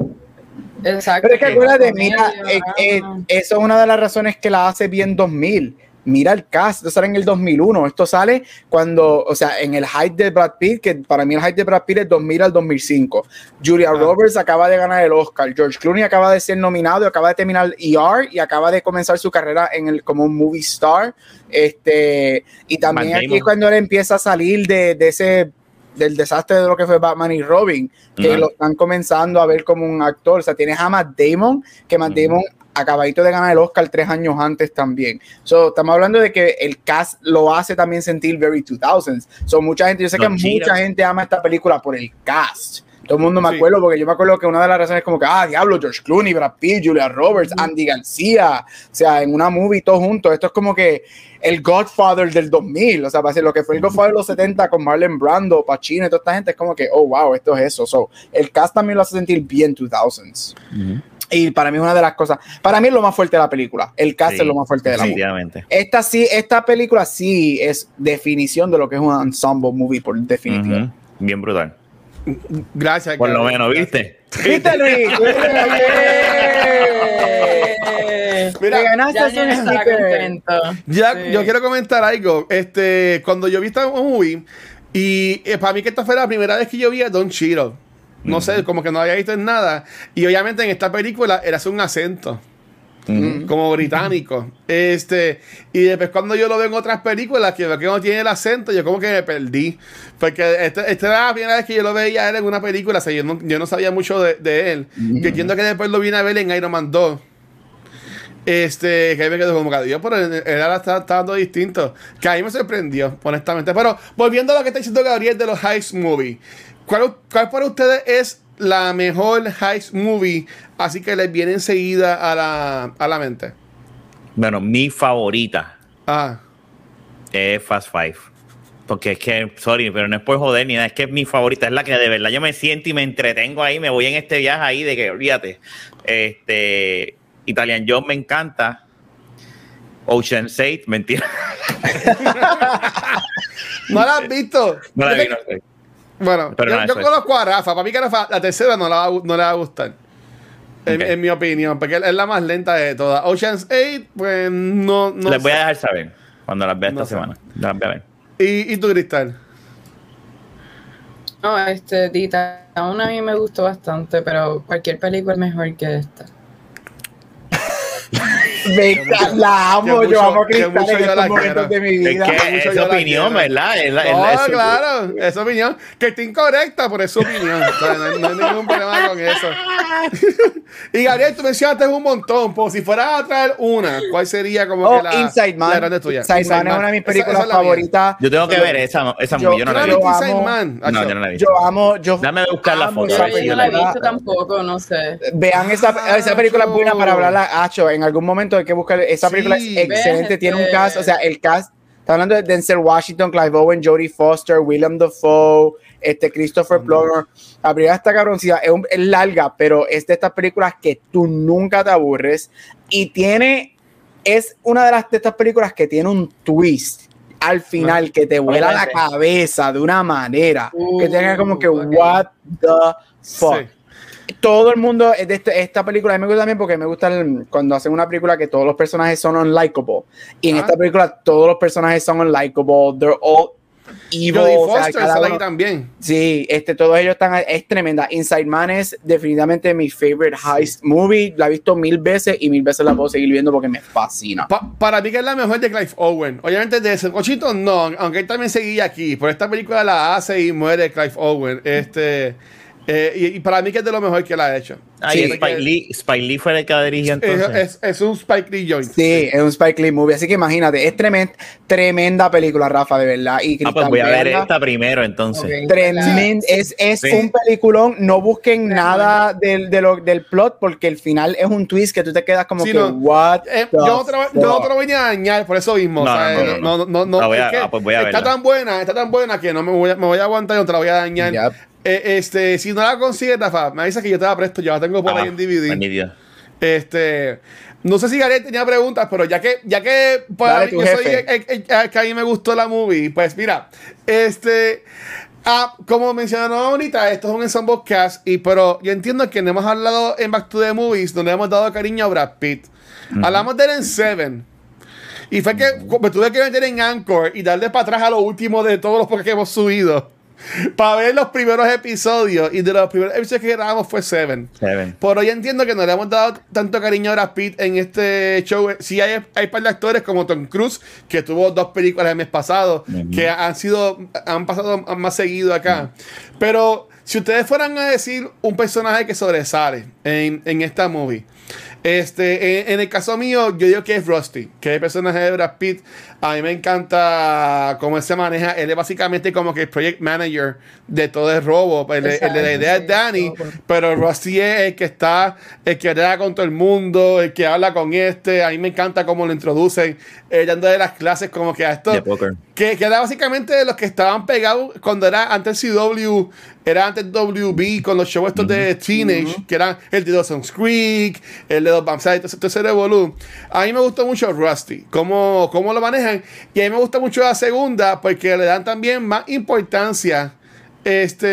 Exacto. Pero es que acuérdate, mira, eh, eh, eso es una de las razones que la hace bien 2000. Mira el cast, esto sale en el 2001. Esto sale cuando, o sea, en el hype de Brad Pitt, que para mí el hype de Brad Pitt es 2000 al 2005. Julia Roberts acaba de ganar el Oscar. George Clooney acaba de ser nominado y acaba de terminar ER y acaba de comenzar su carrera en el, como un movie star. Este, y también aquí cuando él empieza a salir de, de ese del desastre de lo que fue Batman y Robin, que lo están comenzando a ver como un actor. O sea, tienes a Matt Damon, que Matt. Damon acabadito de ganar el Oscar tres años antes también. So, estamos hablando de que el cast lo hace también sentir very 2000s. So, mucha gente, yo sé que mucha gente ama esta película por el cast. Todo el mundo me Sí. acuerdo, porque yo me acuerdo que una de las razones es como que, ah, diablo, George Clooney, Brad Pitt, Julia Roberts, Andy García, o sea, en una movie todos juntos. Esto es como que el Godfather del 2000, o sea, para ser lo que fue el Godfather de los 70 con Marlon Brando, Pacino y toda esta gente, es como que, oh, wow, esto es eso. So, el cast también lo hace sentir bien 2000s. Ujú. Y para mí es una de las cosas, para mí es lo más fuerte de la película. El cast Sí, es lo más fuerte de la definitivamente. Esta sí, esta película sí es definición de lo que es un ensemble movie por definición. Ujú. Bien brutal. Gracias. Por lo menos, ¿viste? ¿Viste, Luis? Mira, Te ganaste ya un Jen estará sticker. contento. Ya, Sí. yo quiero comentar algo. Este, cuando yo vi esta movie, y eh, para mí que esta fue la primera vez que yo vi a Don Cheadle. No sé, como que no había visto en nada. Y obviamente en esta película era un acento, Como británico. Este, y después cuando yo lo veo en otras películas, que veo que no tiene el acento, yo como que me perdí. Porque esta, esta era la primera vez que yo lo veía a él en una película, o sea, yo no, yo no sabía mucho de, de él. Yo entiendo que después lo vine a ver en Iron Man 2. Este, que ahí me quedo como que Dios, pero él está, está dando distinto. Que a mí me sorprendió, honestamente. Pero volviendo a lo que está diciendo Gabriel de los Heist Movie, ¿cuál, cuál para ustedes es la mejor Heist Movie? Así que les viene enseguida a la, a la mente. Bueno, mi favorita Ah, es Fast Five. Porque es que, sorry, pero no es por joder ni nada, es que es mi favorita, es la que de verdad yo me siento y me entretengo ahí, me voy en este viaje ahí de que, olvídate, este, Italian Job me encanta, Ocean 6, mentira, ¿no la has visto? no la vi, no. Bueno, Pero yo, no, yo eso es. conozco a Rafa. Para mí que Rafa, la tercera no, la va, no le va a gustar. En, mi opinión, porque es la más lenta de todas. Ocean's 8, pues no, no Les voy a dejar saber cuando las vea esta No semana, las voy a ver. ¿Y, y tú, Cristal? No, este, Dita, aún a mí me gustó bastante, pero cualquier película es mejor que esta. Me la amo, que yo mucho- amo a que Cristal mucho en estos momentos de mi Es vida. que es la opinión. ¿verdad? Es la- es No, la- es su- claro, es su opinión. Que esté incorrecta, pero es su opinión. O sea, no, hay- no hay ningún problema con eso. y Gabriel, tú mencionaste un montón. Pues si fueras a traer una, ¿cuál sería como Oh, que la, Inside Man. la grande tuya? Inside, Man es una de mis películas esa favoritas. Yo tengo que ver esa, esa Yo- movie, yo no ¿Tú la Yo Inside Man? No, yo no la he visto. Yo amo, yo Dame buscar la foto, a Yo no la he visto tampoco, no sé. Vean esa, esa película es buena para hablarla, Acho. En algún momento hay que buscar. Esa película Sí. es excelente. Ves, Tiene un este- cast, o sea, el cast. Está hablando de Denzel Washington, Clive Owen, Jodie Foster, William Dafoe, este Christopher Plummer. La película está cabroncita. Es, un- es larga, pero es de estas películas que tú nunca te aburres. Y tiene. Es una de, las, de estas películas que tiene un twist al final que te vuela la cabeza de una manera que te haga como que, Uh, ok. what the fuck Sí. Todo el mundo es de este- esta película a mí me gusta también porque me gusta el- cuando hacen una película que todos los personajes son unlikable y en Ah. esta película todos los personajes son unlikable they're all evil Jodie o sea, Foster sale ahí uno- también. sí este todos ellos están es tremenda Inside Man es definitivamente mi favorite heist movie la he visto mil veces y mil veces la puedo seguir viendo porque me fascina Pa- para mí que es la mejor de Clive Owen. Obviamente de ese cochito no, aunque él también seguía aquí. Pero esta película la hace y muere Clive Owen. Este, eh, y, y para mí que es de lo mejor que él ha hecho. Ay, Sí. Spike, Lee, Spike Lee fue el que dirigió Es, entonces. es- es un Spike Lee joint. Sí, es un Spike Lee movie, así que imagínate, es tremenda, tremenda película, Rafa, de verdad. Y ah, pues voy a ver esta primero entonces. Ok. Tremendo, es, es Sí. un peliculón. No busquen nada del, de lo- del plot porque el final es un twist que tú te quedas como Sí, que, no. what? Eh, yo, no te lo, yo lo voy a dañar por eso mismo. No, o sea, no, no, no, no, no, La voy a- es que ah, pues voy a está verla. tan buena, está tan buena que no me voy a, me voy a aguantar y no te la voy a dañar. Yep. Eh, este, si no la consigues, Rafa, me avisas que yo te la presto, yo la tengo por Ah, ahí en DVD. Este, no sé si Gabriel tenía preguntas, pero ya que, ya que pues, Dale, yo soy jefe. el- el- el que a mí me gustó la movie, pues mira, este, ah, como mencionaron ahorita, esto es un ensemble cast, y, pero yo entiendo que no hemos hablado en Back to the Movies, donde hemos dado cariño a Brad Pitt. Hablamos de él en Seven. Y fue que me tuve que meter en Anchor y darle para atrás a lo último de todos los podcasts que hemos subido. Para ver los primeros episodios. Y de los primeros episodios que grabamos fue Seven. Seven. Por hoy entiendo que no le hemos dado tanto cariño a Brad Pitt en este show. Sí hay, hay par de actores como Tom Cruise, que tuvo dos películas el mes pasado, que han sido, han pasado más seguido acá. Pero si ustedes fueran a decir un personaje que sobresale en, en esta movie, este, en, en el caso mío, yo digo que es Rusty, que es el personaje de Brad Pitt. A mí me encanta cómo él se maneja. Él es básicamente como que el project manager de todo el robo. El, el de la idea es Danny, pero Rusty es el que está, el que habla con todo el mundo, el que habla con este. A mí me encanta cómo lo introducen, eh, dándole las clases como que a esto. De poker. Que, que era básicamente de los que estaban pegados cuando era antes CW, era antes WB con los shows estos de Teenage, que eran el de Dawson's Creek, el de los todo ese revolú. A mí me gustó mucho Rusty, cómo, cómo lo manejan. Y a mí me gusta mucho la segunda, porque le dan también más importancia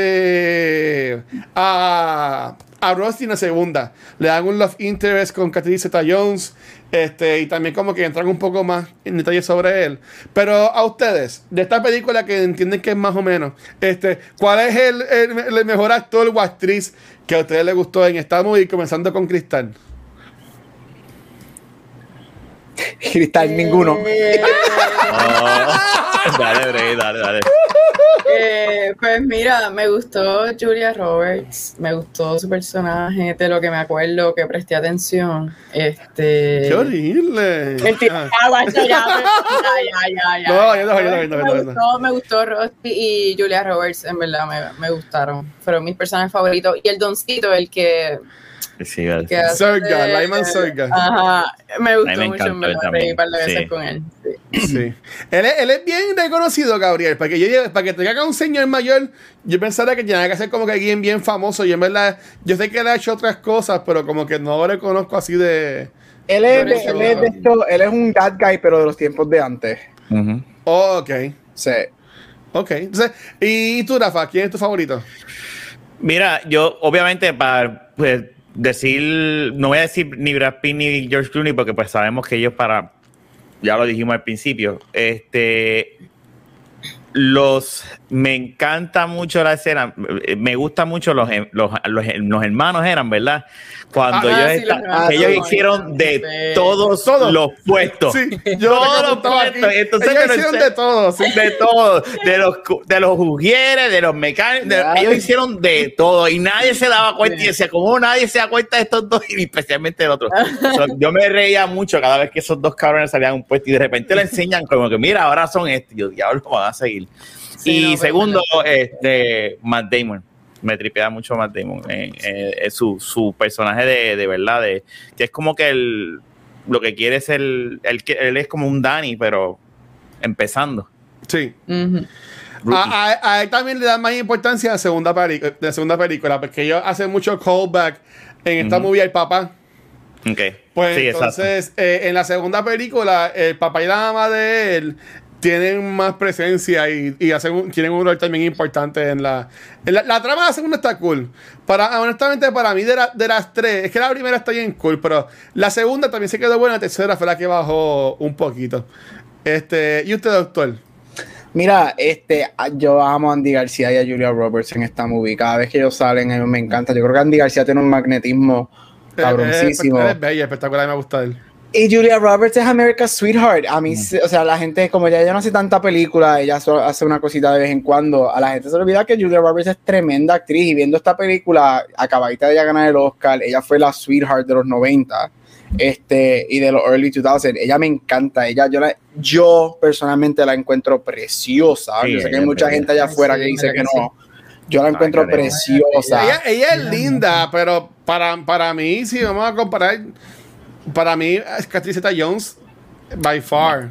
este, a, a Rusty en la segunda. Le dan un love interest con Catherine Zeta Jones. Este, y también como que entran un poco más en detalle sobre él. Pero a ustedes, de esta película que entienden que es más o menos, este, ¿cuál es el, el- el mejor actor o actriz que a ustedes les gustó en esta movie? Comenzando con Cristal. Cristal, ninguno. Eh, Oh, dale, Bray, dale, dale. eh, pues mira, me gustó Julia Roberts, me gustó su personaje, de lo que me acuerdo, que presté atención. Este. ¡Qué horrible! Mentira, aguanta, ya, ya, ya, ya, ya. No, yo no, yo no, yo no, yo no, Me gustó, me gustó Rusty y Julia Roberts, en verdad, me, me gustaron. Fueron mis personajes favoritos. Y el Doncito, el que. Sí, vale. que hace Serga, de- Lyman Serga. Ajá, me gustó me mucho, me él reí también, un par de veces sí. con él. sí. Sí. Él es, él es bien reconocido, Gabriel. Para que, yo, para que te haga un señor mayor, yo pensaría que tenía que ser como que alguien bien famoso. Y en verdad, yo sé que él ha hecho otras cosas, pero como que no lo reconozco así de. Él es, de- él es de esto, él es un bad guy, pero de los tiempos de antes. Oh, ok. Sí. Ok. Entonces, ¿y tú, Rafa? ¿Quién es tu favorito? Mira, yo obviamente para pues, decir, no voy a decir ni Brad Pitt ni George Clooney porque pues sabemos que ellos para, ya lo dijimos al principio, este, los me encanta mucho la escena me gusta mucho los, los, los, los hermanos eran verdad cuando Ah, ellos, sí, hicieron de bonitos. todos, Todos. los puestos Sí, yo todos lo los aquí. puestos entonces Ellos pero hicieron de todo, sí. de todo, de los de los ujieres, de los mecánicos, ellos hicieron de todo y nadie se daba cuenta y decía, ¿cómo nadie se da cuenta de estos dos? Y especialmente el otro. So, yo me reía mucho cada vez que esos dos cabrones salían a un puesto y de repente le enseñan como que, mira, ahora son estos. Y yo, diablo, van a seguir. Y no, segundo, este, Matt Damon. Me tripea mucho Matt Damon. eh, eh, su, su personaje de, de verdad, de, que es como que el, lo que quiere es el, el, que- él es como un Danny, pero empezando. Sí. A, a- a él también le dan más importancia a la segunda, de la segunda película, porque ellos hacen mucho callback en esta Ujú. movie al papá. Ok. Pues sí, exacto. entonces, eh, en la segunda película, el papá y la mamá de él tienen más presencia y, y hacen un- tienen un rol también importante en la, en la. la trama de la segunda está cool. Para, honestamente, para mí, de, la- de las tres, es que la primera está bien cool, pero la segunda también se quedó buena, la tercera fue la que bajó un poquito. Este, ¿y usted, doctor? Mira, este, yo amo a Andy García y a Julia Roberts en esta movie. Cada vez que ellos salen, a mí me encanta. Yo creo que Andy García tiene un magnetismo cabroncísimo. Es, es bella, espectacular, me gusta él. Y Julia Roberts es America's Sweetheart. A mí, o sea, la gente, como ya ella no hace tanta película, ella solo hace una cosita de vez en cuando. A la gente se le olvida que Julia Roberts es tremenda actriz. Y viendo esta película, acabadita de ella ganar el Oscar, ella fue la Sweetheart de los 90 este, y de los early 2000. Ella me encanta. Ella, yo, la, yo personalmente la encuentro preciosa. Sí, yo sé que hay mucha gente allá afuera sí, que dice que que no. Yo la encuentro Ay, qué linda. preciosa. Ella, ella es linda, pero para, para mí, si vamos a comparar, para mí es Catherine Zeta Jones, by far.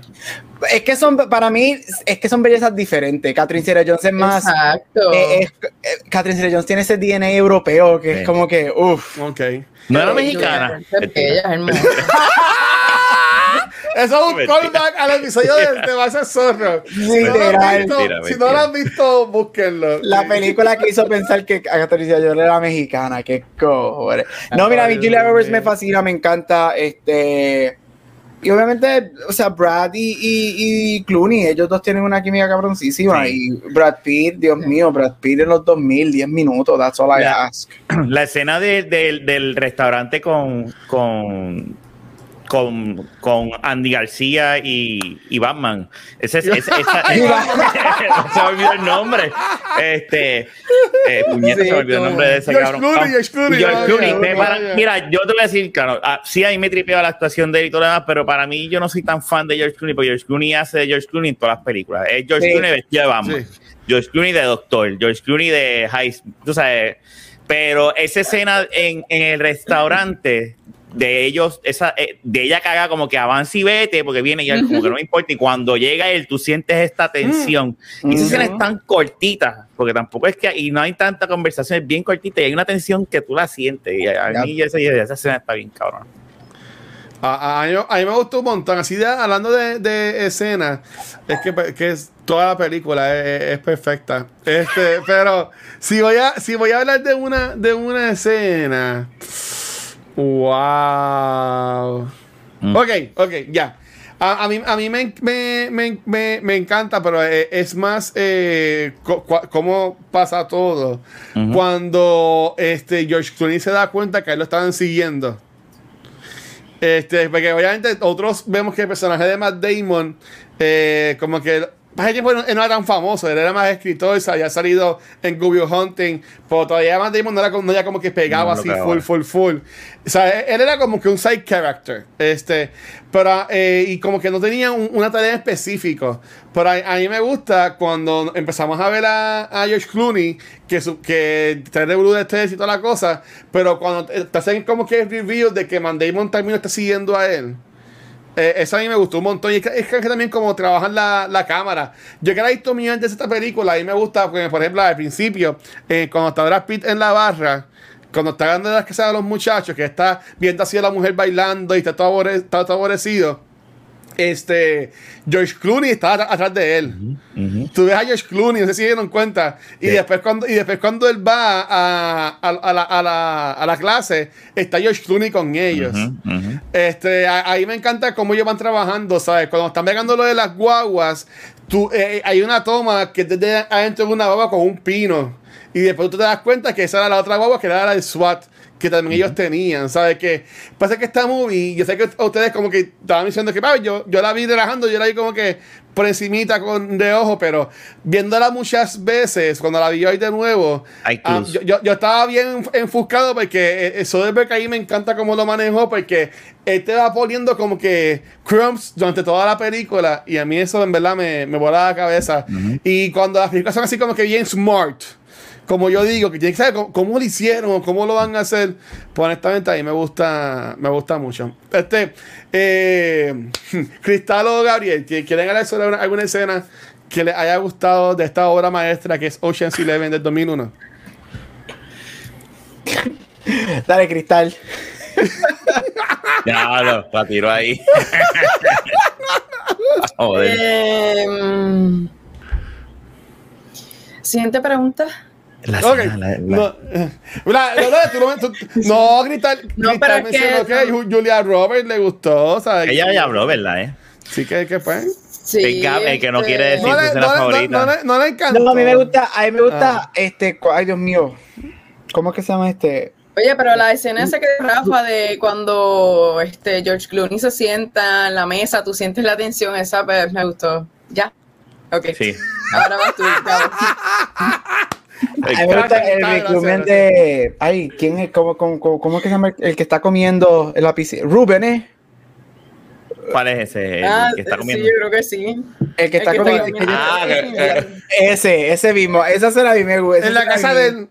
Es que son, para mí, es que son bellezas diferentes. Catherine Zeta Jones es más. Exacto. eh, es- eh, Catherine Zeta Jones tiene ese DNA europeo que es como que, uff. Ok. No era mexicana. Bella, es hermosa. Eso es un Mentira. callback al episodio de Te vas a zorro. Si no, lo Literal. han visto, Mentira, si no lo han visto, búsquenlo. La película que hizo pensar que a Catherine Zeta Jones era mexicana, qué cojones. No, mira, a mí Julia Roberts me fascina, me encanta. Este. Y obviamente, o sea, Brad y, y, y Clooney, ellos dos tienen una química cabroncísima. Sí. Y Brad Pitt, Dios mío, Brad Pitt en los 2000, 10 minutos, that's all I ask. La escena de- de- del restaurante con, con, con, con Andy García y, y Batman. Ese, es- esa, esa- se me olvidó el nombre. Este, eh, puñeta, Sí, se me olvidó el nombre de ese George cabrón. Clooney, George Clooney, George vaya. Mira, yo te voy a decir, claro, ah, sí, a mí me tripea la actuación de él y todo lo demás, pero para mí yo no soy tan fan de George Clooney, porque George Clooney hace de George Clooney en todas las películas. Es George Sí. Clooney vestido de Batman. Sí. George Clooney de Doctor, George Clooney de High, tú sabes, pero esa escena en, en el restaurante de ellos, esa, eh, de ella caga como que avance y vete, porque viene y él como que no me importa, y cuando llega él, tú sientes esta tensión. Y esa escena es tan cortita, porque tampoco es que, y no hay tanta conversación, es bien cortita, y hay una tensión que tú la sientes, y a, mí esa, esa escena está bien cabrón. A, a- a mí, a mí me gustó un montón. Así de, hablando de, de escenas, es que, que es, toda la película es, es perfecta. Este, pero si voy a, si voy a hablar de una, de una escena. Wow. Mm. Ok, ok, ya. A, a mí, a mí me, me, me, me, me encanta, pero eh, es más eh, cómo pasa todo. Cuando este, George Clooney se da cuenta que él lo estaban siguiendo. Este, porque obviamente otros vemos que el personaje de Matt Damon, eh, como que pasa que bueno, él no era tan famoso, él era más escritor, se había salido en Google Hunting, pero todavía Matt Damon no era, como- no era como que pegaba No, así pegaba. full, full, full. O sea, él era como que un side character, este, pero, eh, y como que no tenía un- una tarea específica. Pero a, a mí me gusta cuando empezamos a ver a, a George Clooney, que, su, que trae de Blue de Test y toda la cosa, pero cuando te, te hacen como que review de que Matt Damon también está siguiendo a él. Eh, eso a mí me gustó un montón. Y es que, que también como trabajan la, la cámara. Yo que la he visto millones de esta película, a mí me gusta, porque, por ejemplo, al principio, eh, cuando está Brad Pitt en la barra, cuando está dando las casas de los muchachos, que está viendo así a la mujer bailando y está todo, está todo aborrecido, este, George Clooney está at- atrás de él. Tú ves a George Clooney, no sé si dieron cuenta. Y, después cuando, y después cuando él va a, a- a la, a la- a la clase, está George Clooney con ellos. Ujú, ujú. Este, a- ahí me encanta cómo ellos van trabajando, ¿sabes? Cuando están pegando lo de las guaguas, tú, eh, hay una toma que desde adentro de una baba con un pino. Y después tú te das cuenta que esa era la otra baba que era la del SWAT que también ellos tenían, ¿sabes? Que pasa que esta movie, yo sé que ustedes como que estaban diciendo que, yo, yo la vi relajando, yo la vi como que por encimita con de ojo, pero viéndola muchas veces, cuando la vi hoy de nuevo, ah, yo, yo, yo, estaba bien enfuscado porque eso de que ahí me encanta cómo lo manejó, porque él te va poniendo como que crumbs durante toda la película, y a mí eso en verdad me, me volaba la cabeza. Y cuando las películas son así como que bien smart, como yo digo, que tiene que saber cómo, lo hicieron o cómo lo van a hacer. Pues honestamente ahí me gusta, me gusta mucho. Este, eh, Cristal o Gabriel, ¿quieren hablar sobre alguna escena que les haya gustado de esta obra maestra que es Ocean's Eleven del 2001? Dale, Cristal. ya, lo, la tiro ahí. eh, siguiente pregunta. La okay. la, No, no, gritar. No, pero es que, que Julia Roberts le gustó. ¿sabes? Ella ya habló, ¿verdad? Eh? Sí, que, que fue. Sí, el que no quiere decir no su escena favorita. No, no, le encanta. No, a mí me gusta, a mí me gusta ah. este. Ay, Dios mío. ¿Cómo es que se llama este? Oye, pero la escena esa que Rafa de cuando este George Clooney se sienta en la mesa, tú sientes la tensión, esa pues, me gustó. Ya. Ok. Sí. Ahora vas tú. me gusta el recruitment de. Ay, ¿quién es? ¿Cómo, cómo, cómo es que se llama el que está comiendo en la piscina? Ruben, ¿eh? ¿Cuál es ese? El ah, que está comiendo. Sí, yo creo que sí. El que está comiendo. Ah, ese, ese mismo. Esa será mi me gusta. En la casa del.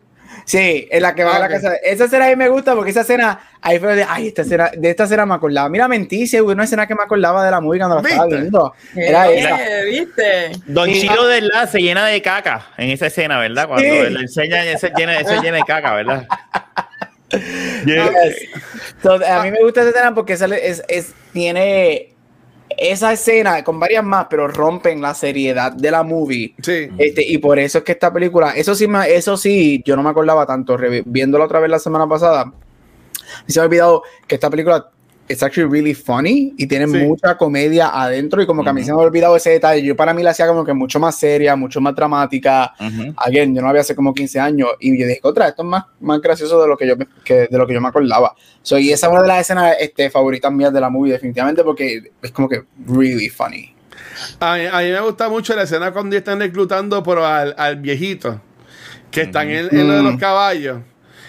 Sí, en la que va a la casa. Esa escena a mí me gusta porque esa escena, ahí fue de, ay, esta escena, de esta escena me acordaba. Mira, mentí, sí, una escena que me acordaba de la movie cuando la estaba viendo. Era esa. ¿Viste? Don Chilo de la se llena de caca en esa escena, ¿verdad? Cuando sí. le enseña, se llena, se llena de caca, ¿verdad? a mí me gusta esa escena porque es, es, tiene esa escena con varias más, pero rompen la seriedad de la movie. Sí. Este, y por eso es que esta película, eso sí, eso sí, yo no me acordaba tanto, viéndola otra vez la semana pasada, me se me ha olvidado que esta película es actually really funny y tiene mucha comedia adentro y como que a mí se me ha olvidado ese detalle. Yo para mí la hacía como que mucho más seria, mucho más dramática. Again, yo no la había hace como 15 años y yo dije, otra, esto es más, más gracioso de lo que yo, que, de lo que yo me acordaba. So, y esa es una de las escenas este, favoritas mías de la movie definitivamente porque es como que really funny. A mí, me gusta mucho la escena cuando están reclutando por al, al viejito que están en, en, lo de los caballos.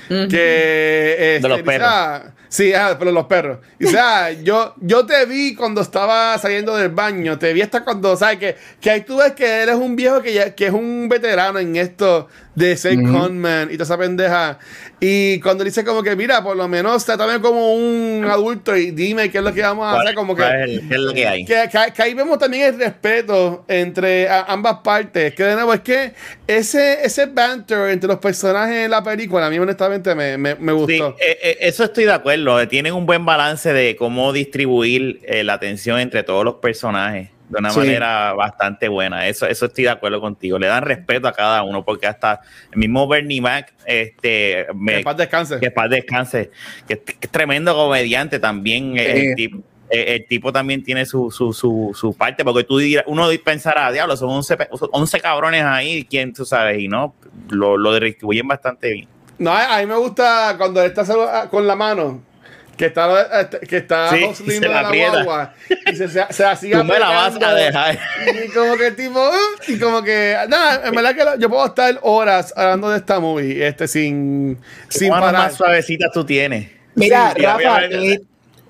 Que de los este, perros. Sí, ah, pero los perros. Y o sea, yo, yo te vi cuando estaba saliendo del baño, te vi hasta cuando, ¿sabes? Que, que ahí tú ves que eres un viejo que, ya, que es un veterano en esto de ser conman y toda esa pendeja. Y cuando dice como que, mira, por lo menos también como un adulto y dime qué es lo que vamos a hacer, como que... ¿Qué es lo que hay? Que, que, ahí vemos también el respeto entre ambas partes. Que de nuevo, es que ese, ese banter entre los personajes en la película, a mí honestamente me, me, me gustó. Sí, eh, eh, eso estoy de acuerdo. Tienen un buen balance de cómo distribuir eh, la atención entre todos los personajes de una manera bastante buena. Eso, eso estoy de acuerdo contigo. Le dan respeto a cada uno, porque hasta el mismo Bernie Mac, este, me, que paz descanse. Que paz descanse, que, es tremendo comediante también. El, tipo, el, tipo, también tiene su, su, su, su, parte, porque tú dirás, uno pensará, diablo, son 11, 11 cabrones ahí, ¿quién tú sabes? Y no, lo, lo distribuyen bastante bien. No, a mí me gusta cuando está con la mano que está, este, que está sí, se la, la guagua y se, se, se hacía Tú me la vas a dejar. Y como que tipo, uh, y como que, nada, en verdad que yo puedo estar horas hablando de esta movie, este, sin, sin parar. más suavecita tú tienes? Mira, Rafa,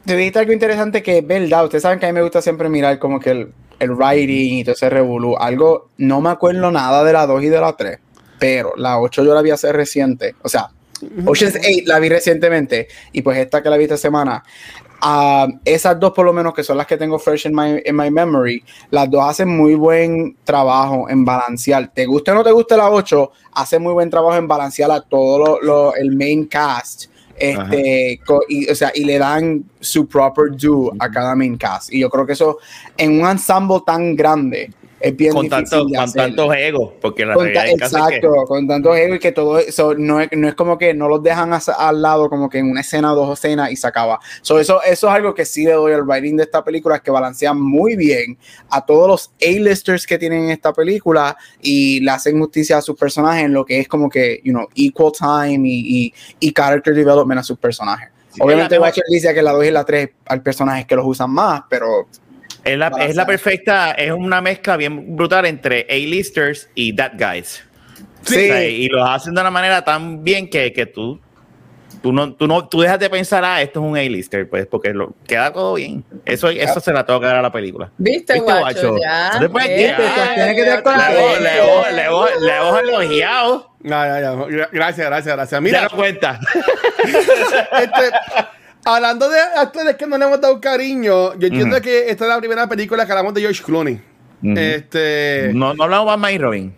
te dijiste algo interesante que es verdad. Ustedes saben que a mí me gusta siempre mirar como que el, el writing y todo ese revolú. Algo, no me acuerdo nada de la 2 y de la 3, pero la 8 yo la vi hace reciente. O sea, Ocean's 8 la vi recientemente y pues esta que la vi esta semana. Uh, esas dos por lo menos que son las que tengo fresh in my, in my memory, las dos hacen muy buen trabajo en balancear. Te guste o no te guste la 8, hace muy buen trabajo en balancear a todo lo, lo, el main cast. Este, y, o sea, y le dan su proper due a cada main cast. Y yo creo que eso en un ensemble tan grande, es bien con difícil tanto, de con hacer. tantos egos, porque la Con realidad ta- es que- exacto, con tantos egos y que todo eso no es, no es como que no los dejan as- al lado como que en una escena o dos escenas y se acaba. So, eso, eso es algo que sí le doy al writing de esta película, es que balancean muy bien a todos los A-listers que tienen en esta película y le hacen justicia a sus personajes en lo que es como que, you know, equal time y, y, y character development a sus personajes. Sí, Obviamente, Watcher dice que la 2 y la 3 hay personajes que los usan más, pero Es la, es la perfecta, es una mezcla bien brutal entre A-listers y that guys. Sí. O sea, y los hacen de una manera tan bien que, que tú, tú no, tú no, tú dejas de pensar, ah, esto es un A-lister, pues, porque lo, queda todo bien. Eso, eso se la tengo que dar a la película. ¿Viste, ¿Viste, guacho? guacho? Ya. No te puedes eh, quedar. Pues tiene que tener Le hemos- le elogiado. Ya, ya, ya. Gra- Gracias, gracias, gracias. Mira, Mira, cuenta. este, hablando de actores que no le hemos dado cariño, yo entiendo Ujú. que esta es la primera película que hablamos de George Clooney. Ujú. Este. No, No, no hablamos más Batman y Robin.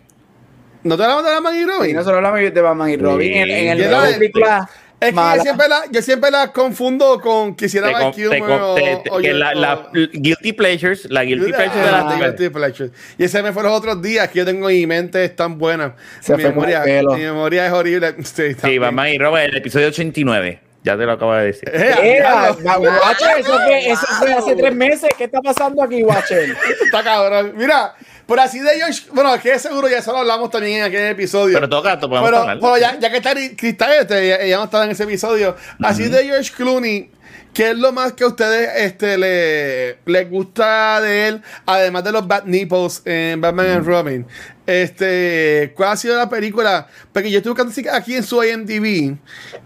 te hablamos de la Man y Robin? y nosotros hablamos de Batman y Robin Sí. en, en el la de- película Es que yo siempre, la, yo siempre la confundo con quisiera la, la Guilty Pleasures, la Guilty Ah, Pleasures de de Guilty Pleasures. Y ese me fue los otros días que yo tengo en mi mente es tan buena. Se mi, memoria, mi memoria es horrible. Sí, Sí. Batman y Robin, el episodio 89. Ya te lo acabo de decir. Eh, Era. Watcher, eso fue, eso fue hace tres meses. ¿Qué está pasando aquí, Watcher? Está cabrón. Mira, por así de George. Bueno, que seguro ya eso lo hablamos también en aquel episodio. Pero toca, to- podemos Pero, hablar. pero ya, ya que está Cristal, este, ella, ella no estaba en ese episodio. Así de George Clooney, ¿qué es lo más que a ustedes este, le, les gusta de él? Además de los bad nipples en Batman and Robin. Este, ¿cuál ha sido la película? Porque yo estuve buscando así aquí en su IMDb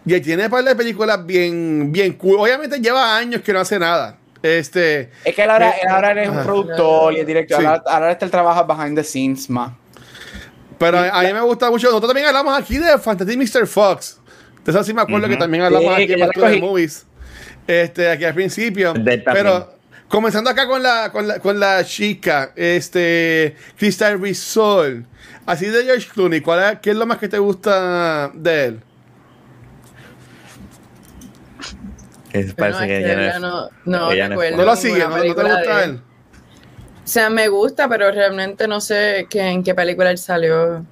y él tiene un par de películas bien, bien cool. Obviamente lleva años que no hace nada. Este, Es que él ahora, él ahora es un productor y es director. Sí. Ahora, ahora está el trabajo behind the scenes más. Pero a mí me gusta mucho. Nosotros también hablamos aquí de Fantasy Mr. Fox. De eso sí me acuerdo que también hablamos Sí, aquí que en the cogí. Movies. Este, aquí al principio. Pero comenzando acá con la, con la, con la chica, este, Crystal Risol. Así de George Clooney, ¿cuál es, ¿qué es lo más que te gusta de él? Es- parece es que no no, no ella no es recuerdo No lo sigue, no, no te gusta de él. O sea, me gusta, pero realmente no sé que, en qué película él salió.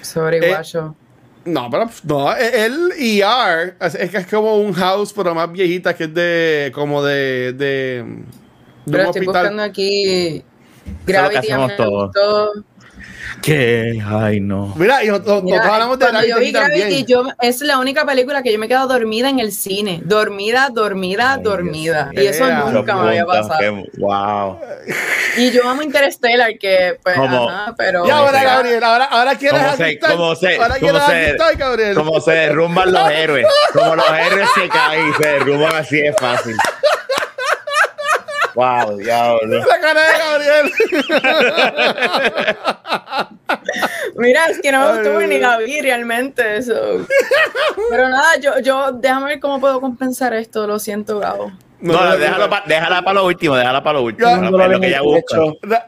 Sorry, Eh, guacho. No, pero no, e- él y R es, es que es como un house, pero más viejita, que es de, como de, de, de Pero un estoy hospital. buscando aquí Eso es lo Gravity. que hacemos todos. ¿Qué? Ay, no. Mira, y nosotros, hablamos de yo vi Gravity yo, es la única película que yo me he quedado dormida en el cine. Dormida, dormida, Ay, dormida. Dios Y eso nunca me había pasado. Wow. Y yo amo Interstellar, que pues, Como- ajá, pero... Y ahora. Gabriel, ahora, ahora quieres ¿Cómo se- ajustar. cómo se- ahora cómo quieres se- Gabriel. Como se derrumban los héroes. Como los héroes se caen y se derrumban así de fácil. Wow, diablo. La cara de Gabriel. Mira, es que no me gustó ni vi realmente eso. Pero nada, yo, yo, déjame ver cómo puedo compensar esto, lo siento, Gabo. No, no, déjalo pa- déjala para lo último, déjala para lo último. No lo lo que ella busca.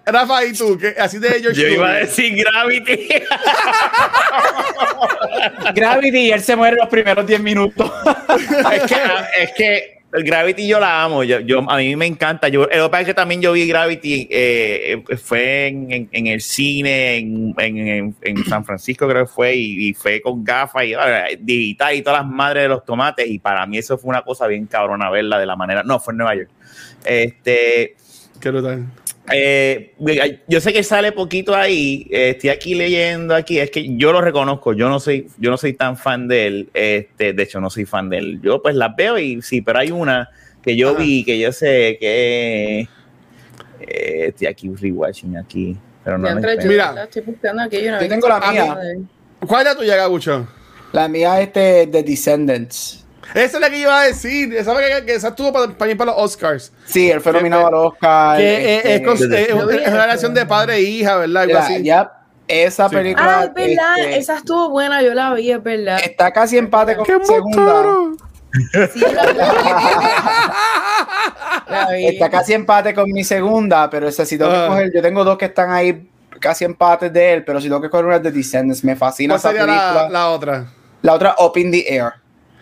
Rafa, ¿y tú? ¿Qué? Así de George Yo iba a decir Gravity. Gravity y él se muere los primeros 10 minutos. es, que, es que el Gravity yo la amo. Yo, yo- a mí me encanta. Yo, lo que que también yo vi Gravity, eh, fue en, el cine, en, San Francisco creo que fue, y, y fue con gafas y eh, digital y todas las madres de los tomates. Y para mí eso fue una cosa bien cabrona verla de la manera. No, fue en Nueva York. Este. Qué brutal. Eh, yo sé que sale poquito ahí, eh, estoy aquí leyendo aquí, es que yo lo reconozco, yo no soy, yo no soy tan fan de él, este, de hecho no soy fan de él, yo pues las veo y sí, pero hay una que yo Ajá. vi, que yo sé que eh, estoy aquí rewatching aquí, pero no, encuentro. Mira. estoy buscando aquí, yo, no Yo tengo la mía. de- ¿Cuál es la tuya, Gabucho? La mía este de Descendants. Esa es la que iba a decir. Esa, que, que esa estuvo para, para ir para los Oscars. Sí, él fue nominado al Oscar. Que eh, este, es, con- Desde- es- es una relación de padre e hija, ¿verdad? Algo mira, así. ya, esa Sí. película Ah, es verdad, este, esa estuvo buena, yo la vi, es verdad. está casi empate con ¡Qué la segunda. Sí, la. La. Está casi empate con mi segunda, pero esa si tengo que Ah. coger, yo tengo dos que están ahí casi empates de él, pero si tengo que coger una de Descendants, me fascina ¿Cuál esa sería película. la, la otra? La otra, Up in the Air.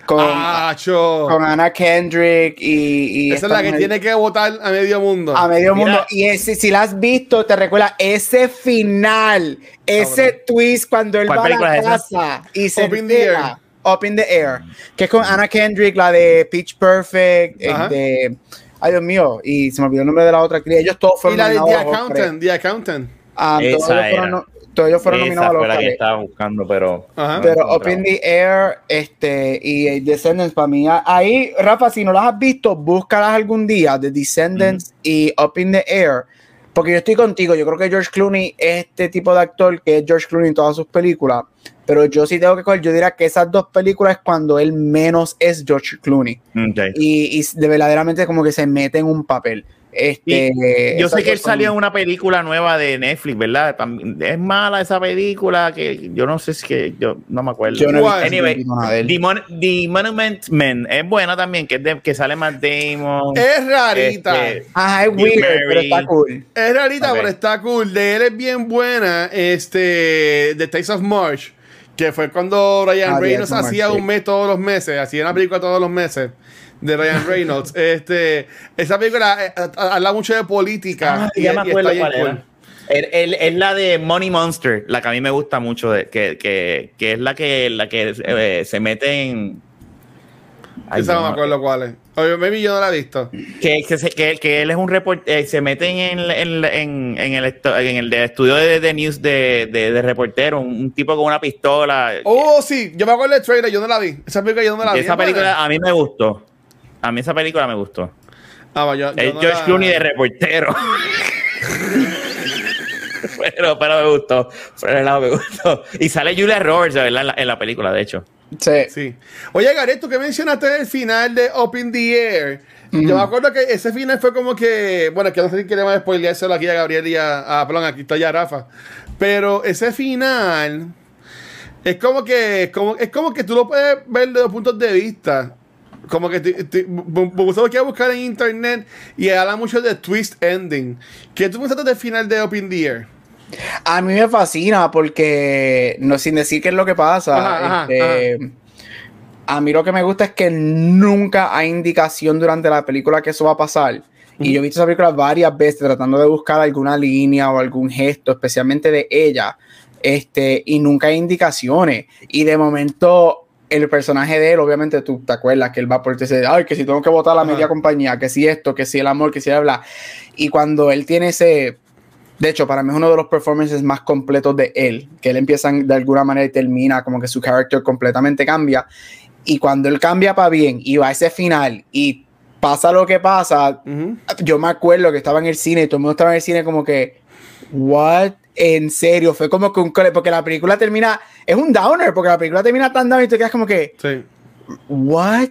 Con, Acho. con Anna Kendrick y, y Esa es la que tiene que votar a medio mundo. a medio Mira. mundo. Y ese, si la has visto, te recuerda ese final, ese twist cuando él ¿Cuál va a la casa y se Up in the entera, Air. Up in the Air, que es con Anna Kendrick, la de Pitch Perfect, este, ay Dios mío, y se me olvidó el nombre de la otra actriz. Ellos todos y fueron la de The. Accountant. The Accountant. Ah, todos, fueron, todos ellos fueron Esa nominados a los Oscars. estaba buscando, pero. Ajá. no Pero Up in the Air este, y eh, Descendants para mí. Ahí, Rafa, si no las has visto, búscalas algún día, de Descendants y Up in the Air. Porque yo estoy contigo, yo creo que George Clooney es este tipo de actor que es George Clooney en todas sus películas. Pero yo sí tengo que coger, yo diría que esas dos películas es cuando él menos es George Clooney. Ok. Y, y de verdaderamente como que se mete en un papel. Este, Yo sé que él salió en una película nueva de Netflix, ¿verdad? Es mala esa película que yo no sé si que yo no me acuerdo. Yo no Anyway. The, Mon- The Monument Men es buena también, que, es de- que sale Matt Damon. Es rarita. Este, Ajá, es Bill weird, pero está cool. Es rarita, pero está cool. De él es bien buena. Este. The Taste of March. Que fue cuando Ryan Ah, Reynolds hacía un mes todos los meses. Hacía una película todos los meses. De Ryan Reynolds. este. Esa película eh, habla mucho de política. Ah, y- ya me acuerdo cuál cool. era. El- el- Es la de Money Monster, la que a mí me gusta mucho, de, que, que, que es la que, la que eh, se mete en... Ay, Esa no, me acuerdo cuál es. Maybe yo no la he visto. que, que, que, que él es un reportero, se mete en, en, en, en el, en estudio de, de news de, de, de reportero, un, un tipo con una pistola. Oh, sí. Yo me acuerdo del trailer. Yo no la vi. Esa película yo no la vi. esa película a mí me gustó. A mí esa película me gustó. Ah, va, yo- yo no George la- Clooney de reportero. pero, pero me gustó. Lado me gustó. Y sale Julia Roberts, ¿verdad? En la, en la película, de hecho. Sí. Sí. Oye, Gareth, tú que mencionaste el final de Up in the Air. Yo me acuerdo que ese final fue como que. Bueno, que no sé si queremos spoileárselo aquí a Gabriel y a. a perdón, aquí está ya Rafa. Pero ese final. Es como que. Como, es como que tú lo puedes ver de dos puntos de vista. Como que lo quiere buscar en internet y habla mucho de twist ending. ¿Qué tú pensaste del final de Up in the Air? A mí me fascina porque, no sin decir qué es lo que pasa, Ajá, ajá, este, a mí lo que me gusta es que nunca hay indicación durante la película que eso va a pasar. Y yo he visto esa película varias veces tratando de buscar alguna línea o algún gesto, especialmente de ella, este, y nunca hay indicaciones. Y de momento el personaje de él, obviamente tú te acuerdas que él va por ese, ay, que si tengo que votar a la Ajá. media compañía, que si esto, que si el amor, que si bla, bla. Y cuando él tiene ese, de hecho, para mí es uno de los performances más completos de él, que él empieza de alguna manera y termina, como que su carácter completamente cambia. Y cuando él cambia para bien y va a ese final y pasa lo que pasa, yo me acuerdo que estaba en el cine y todo el mundo estaba en el cine como que, ¿what? En serio, fue como que un cole, porque la película termina, es un downer, porque la película termina tan down y te quedas como que, Sí. ¿what?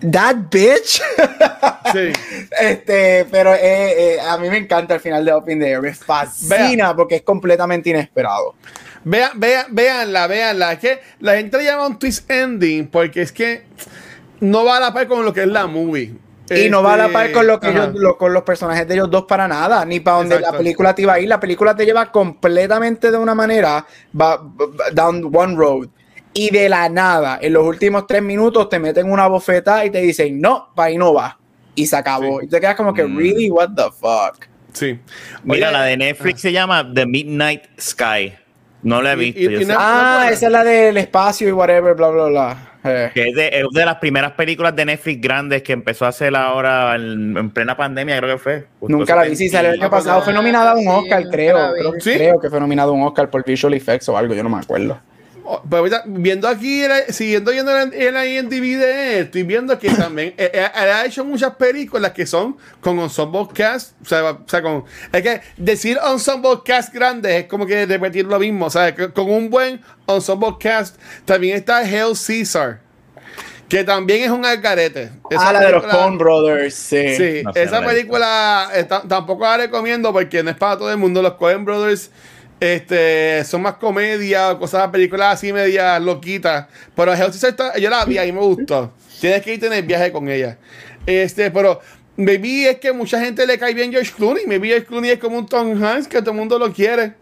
That bitch. Sí. Este, pero eh, eh, a mí me encanta el final de Up in the Air. Me fascina porque es completamente inesperado. Vean, vean, veanla, veanla. Es que la gente le llama un twist ending porque es que no va a la par con lo que es la movie. Y no va a la par con, lo que Ajá. ellos- lo- con los personajes de ellos dos para nada, ni para donde Exacto. la película te iba a ir. La película te lleva completamente de una manera, va, va- down one road. Y de la nada, en los últimos tres minutos te meten una bofeta y te dicen, no, para ahí no va. Y se acabó. Sí. Y te quedas como que, Mm. really, what the fuck. Sí. Mira, Oye, la de Netflix se llama The Midnight Sky. No la he Y- visto. y- y no- Ah, esa es la del espacio y whatever, bla, bla, bla. Eh. Que es de, es de las primeras películas de Netflix grandes que empezó a hacer ahora en, en plena pandemia, creo que fue. Nunca la vi, sí, salió el año pasado. Fue nominada a un Sí, Oscar, nunca creo. Creo, ¿Sí? creo que fue nominado a un Oscar por Visual Effects o algo, yo no me acuerdo. Oh, pero ahorita, viendo aquí, el- siguiendo viendo el, el IMDb de él, estoy viendo que también eh, eh, él ha hecho muchas películas que son con ensemble cast. O sea, o sea, con, es que decir ensemble cast grande es como que repetir lo mismo. O sea, con un buen ensemble cast también está Hell Caesar, que también es un algarete. Esa ah, la de los Coen Brothers, sí. Sí, No esa película eh, ta- tampoco la recomiendo porque no es para todo el mundo. Los Coen Brothers este, son más comedia, cosas, películas así media loquitas. Pero Hell Caesar está- yo la vi y me gustó. Tienes que irte en el viaje con ella. Este, pero maybe es que mucha gente le cae bien George Clooney. Maybe George Clooney es como un Tom Hanks que todo el mundo lo quiere.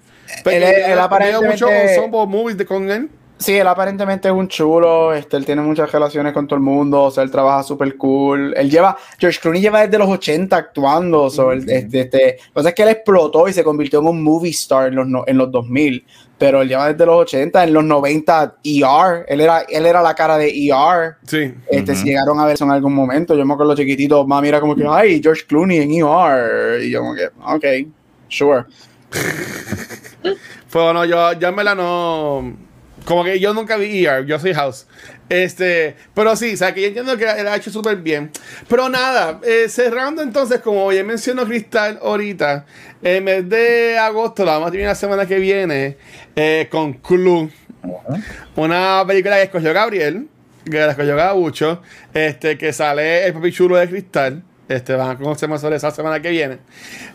Porque Él él yo veo aparentemente- ensemble movies de con él. Sí, él aparentemente es un chulo, este, él tiene muchas relaciones con todo el mundo, o sea, él trabaja súper cool. Él lleva, George Clooney lleva desde los 80 actuando, so, él, este, este, lo que pasa es que él explotó y se convirtió en un movie star en los, no- en los 2000, pero él lleva desde los 80, en los 90 ER, él era, él era la cara de ER, Sí. este, si llegaron a ver eso en algún momento, yo me acuerdo chiquitito, mami era como que, ay, George Clooney en ER, y yo como que, ok, sure. Pues bueno, yo, yo en verdad no. Como que yo nunca vi ER, yo soy House. Este, pero sí, o sea, que yo entiendo que él ha hecho súper bien. Pero nada, eh, cerrando entonces, como ya mencionó Cristal ahorita, en mes de agosto, la vamos a tener la semana que viene, eh, con Clue. Una película que escogió Gabriel, que la escogió Gabucho, este, que sale el papi chulo de Cristal. Este, van a conocer más sobre esa semana que viene.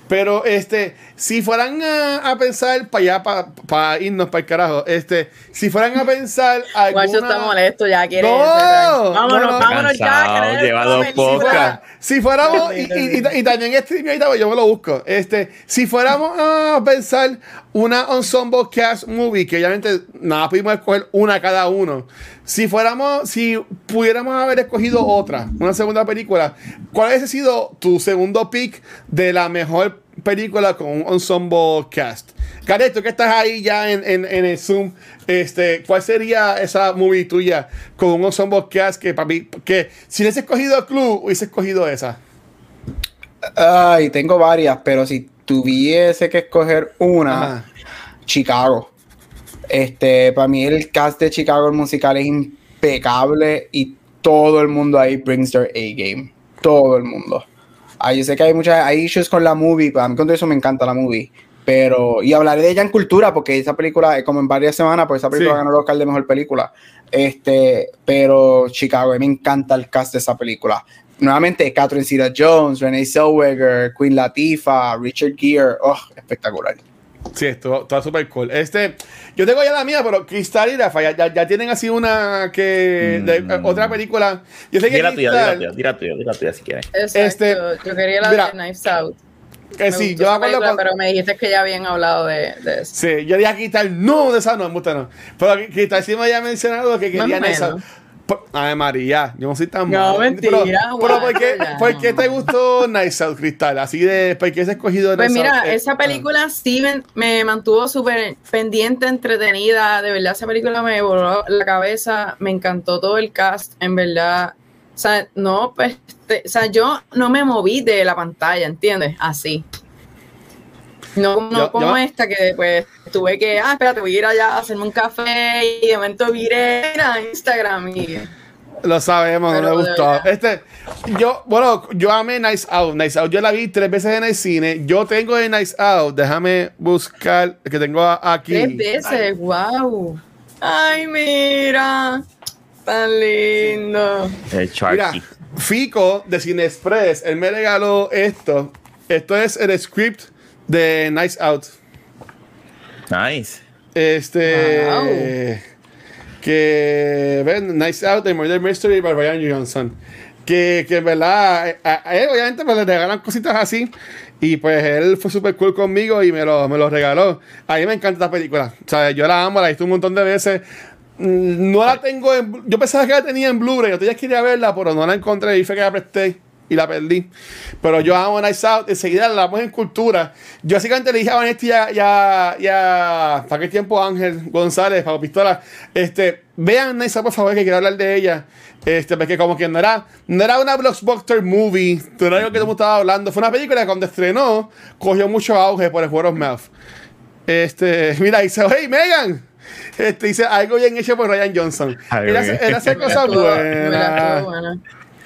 Pero, este, si fueran a, a pensar para allá, para irnos para el carajo, este, si fueran a pensar Guacho está alguna... molesto, ya quiere. No, vámonos, no, no. vámonos ya. Cansado, lleva dos cerrar. Si fuéramos, y, y- y- y también pues yo me lo busco. Este, si fuéramos a pensar una ensemble cast movie, que obviamente nada pudimos escoger una cada uno. Si fuéramos, si pudiéramos haber escogido otra, una segunda película, ¿cuál hubiese sido tu segundo pick de la mejor película con un ensemble cast? Gareth, tú que estás ahí ya en, en- en el Zoom, este, ¿cuál sería esa movie tuya con un ensemble cast que para mí, que si hubiese escogido Club, hubiese escogido esa? Ay, tengo varias, pero si tuviese que escoger una, Ajá. Chicago. Este, para mí el cast de Chicago el musical es impecable y todo el mundo ahí brings their A game. Todo el mundo. Ah, yo sé que hay muchas hay issues con la movie, para mí con todo eso me encanta la movie. Pero, y hablaré de ella en cultura, porque esa película, eh, como en varias semanas, pues esa película Sí. ganó el Oscar de mejor película. Este, pero Chicago, a me encanta el cast de esa película. Nuevamente, Catherine Zeta Jones, Renee Zellweger, Queen Latifah, Richard Gere, oh, espectacular. Sí, esto está súper cool. Este, yo tengo ya la mía, pero Cristal y Rafa ya, ya, ya tienen así una que. de- Mm. eh, otra película. Yo sé que Tira tuya, Cristal. tuya, tira tuya, si quieres. Exacto. Este, yo quería la mira, de Knives Out. Que Me sí, gustó yo me esa acuerdo película, cuando- pero me dijiste que ya habían hablado de, de eso. Sí, yo dije Cristal, no, de esa no, me gusta no. Pero Cristal sí me había mencionado que querían esa. Ay, María, yo no soy tan No, mentira, Pero, pero ¿por, qué, por qué te gustó Nice Out, Cristal? Así de, ¿por qué has escogido Pues Nice mira, Out? Eh, esa película sí me, me mantuvo súper pendiente, entretenida. De verdad, esa película me voló la cabeza. Me encantó todo el cast, en verdad. O sea, no, pues, te- o sea, yo no me moví de la pantalla, ¿entiendes? Así. No, no como esta que pues tuve que, ah, espérate, voy a ir allá a hacerme un café y de momento viré a Instagram y Lo sabemos, no Pero me gustó. Este, yo, bueno, yo amé Nice Out. Nice Out, yo la vi tres veces en el cine. Yo tengo de Nice Out, déjame buscar, que tengo aquí. tres veces, wow. Ay, mira, tan lindo. El Mira. Fico de Cine Express, él me regaló esto. Esto es el script de Nice Out. Nice. Este. Que. Ven, Nice Out, The Murder Mystery by Ryan Johnson. Que, que en verdad. A, a él, obviamente, pues le regalan cositas así. Y pues él fue súper cool conmigo y me lo, me lo regaló. A mí me encanta esta película. O sea, yo la amo, la he visto un montón de veces. Mm, No la tengo en. Yo pensaba que la tenía en Blu-ray. Yo ya quería verla, pero no la encontré. Y fue que la presté y la perdí. Pero yo amo Nice Out. Enseguida la damos en cultura. Yo básicamente le dije a Vanetti ya, ya, ya, ¿para qué tiempo Ángel González, para Pistola? Este, vean Nice Out, por favor, que quiero hablar de ella. Este, porque como que no era, no era una blockbuster movie, no era algo que todo el mundo estaba hablando. Fue una película que cuando estrenó, cogió mucho auge por el word of mouth. Este, mira, dice, hey, Megan. Este, dice algo bien hecho por Ryan Johnson. Ay, Él hace, bien. él hace cosas buenas.